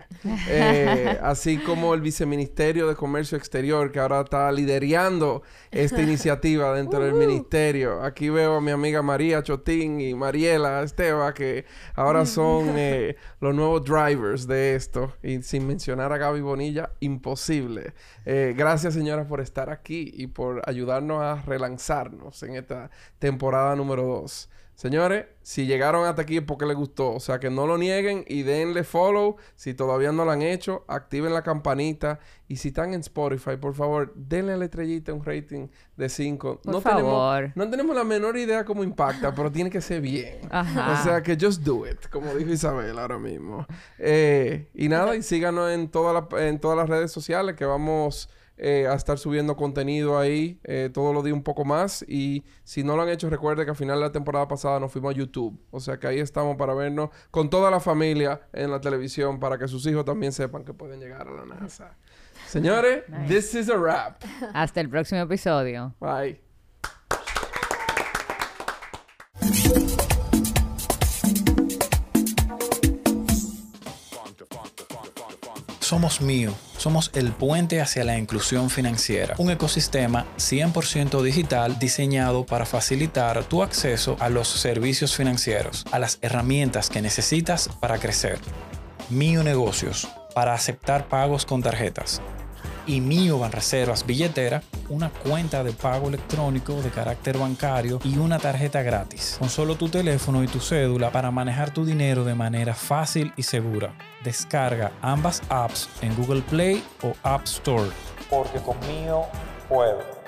Eh, así como el Viceministerio de Comercio Exterior, que ahora está liderando esta iniciativa dentro del ministerio. Aquí veo a mi amiga María Chotín y Mariela Esteba, que ahora son eh, los nuevos drivers de esto. Y sin mencionar a Gaby Bonilla, imposible. Eh, gracias, señoras, por estar aquí y por ayudarnos a relanzarnos en esta temporada número 2. Señores, si llegaron hasta aquí es porque les gustó. O sea, que no lo nieguen y denle follow. Si todavía no lo han hecho, activen la campanita. Y si están en Spotify, por favor, denle a la estrellita un rating de 5.
Por
no
favor.
Tenemos, no tenemos la menor idea cómo impacta, pero tiene que ser bien.
Ajá.
O sea, que just do it, como dijo Isabel ahora mismo. Eh, y nada, y síganos en, toda la- en todas las redes sociales que vamos eh, a estar subiendo contenido ahí eh, todos los días un poco más. Y si no lo han hecho, recuerde que al final de la temporada pasada nos fuimos a YouTube. O sea que ahí estamos para vernos con toda la familia en la televisión para que sus hijos también sepan que pueden llegar a la NASA. Señores,
Nice.
this is a wrap.
Hasta el próximo episodio.
Bye.
Somos Mío, somos el puente hacia la inclusión financiera, un ecosistema 100% digital diseñado para facilitar tu acceso a los servicios financieros, a las herramientas que necesitas para crecer. Mío Negocios, para aceptar pagos con tarjetas. Y Mío Banreservas Billetera, una cuenta de pago electrónico de carácter bancario y una tarjeta gratis. Con solo tu teléfono y tu cédula para manejar tu dinero de manera fácil y segura. Descarga ambas apps en Google Play o App Store. Porque con Mío puedo.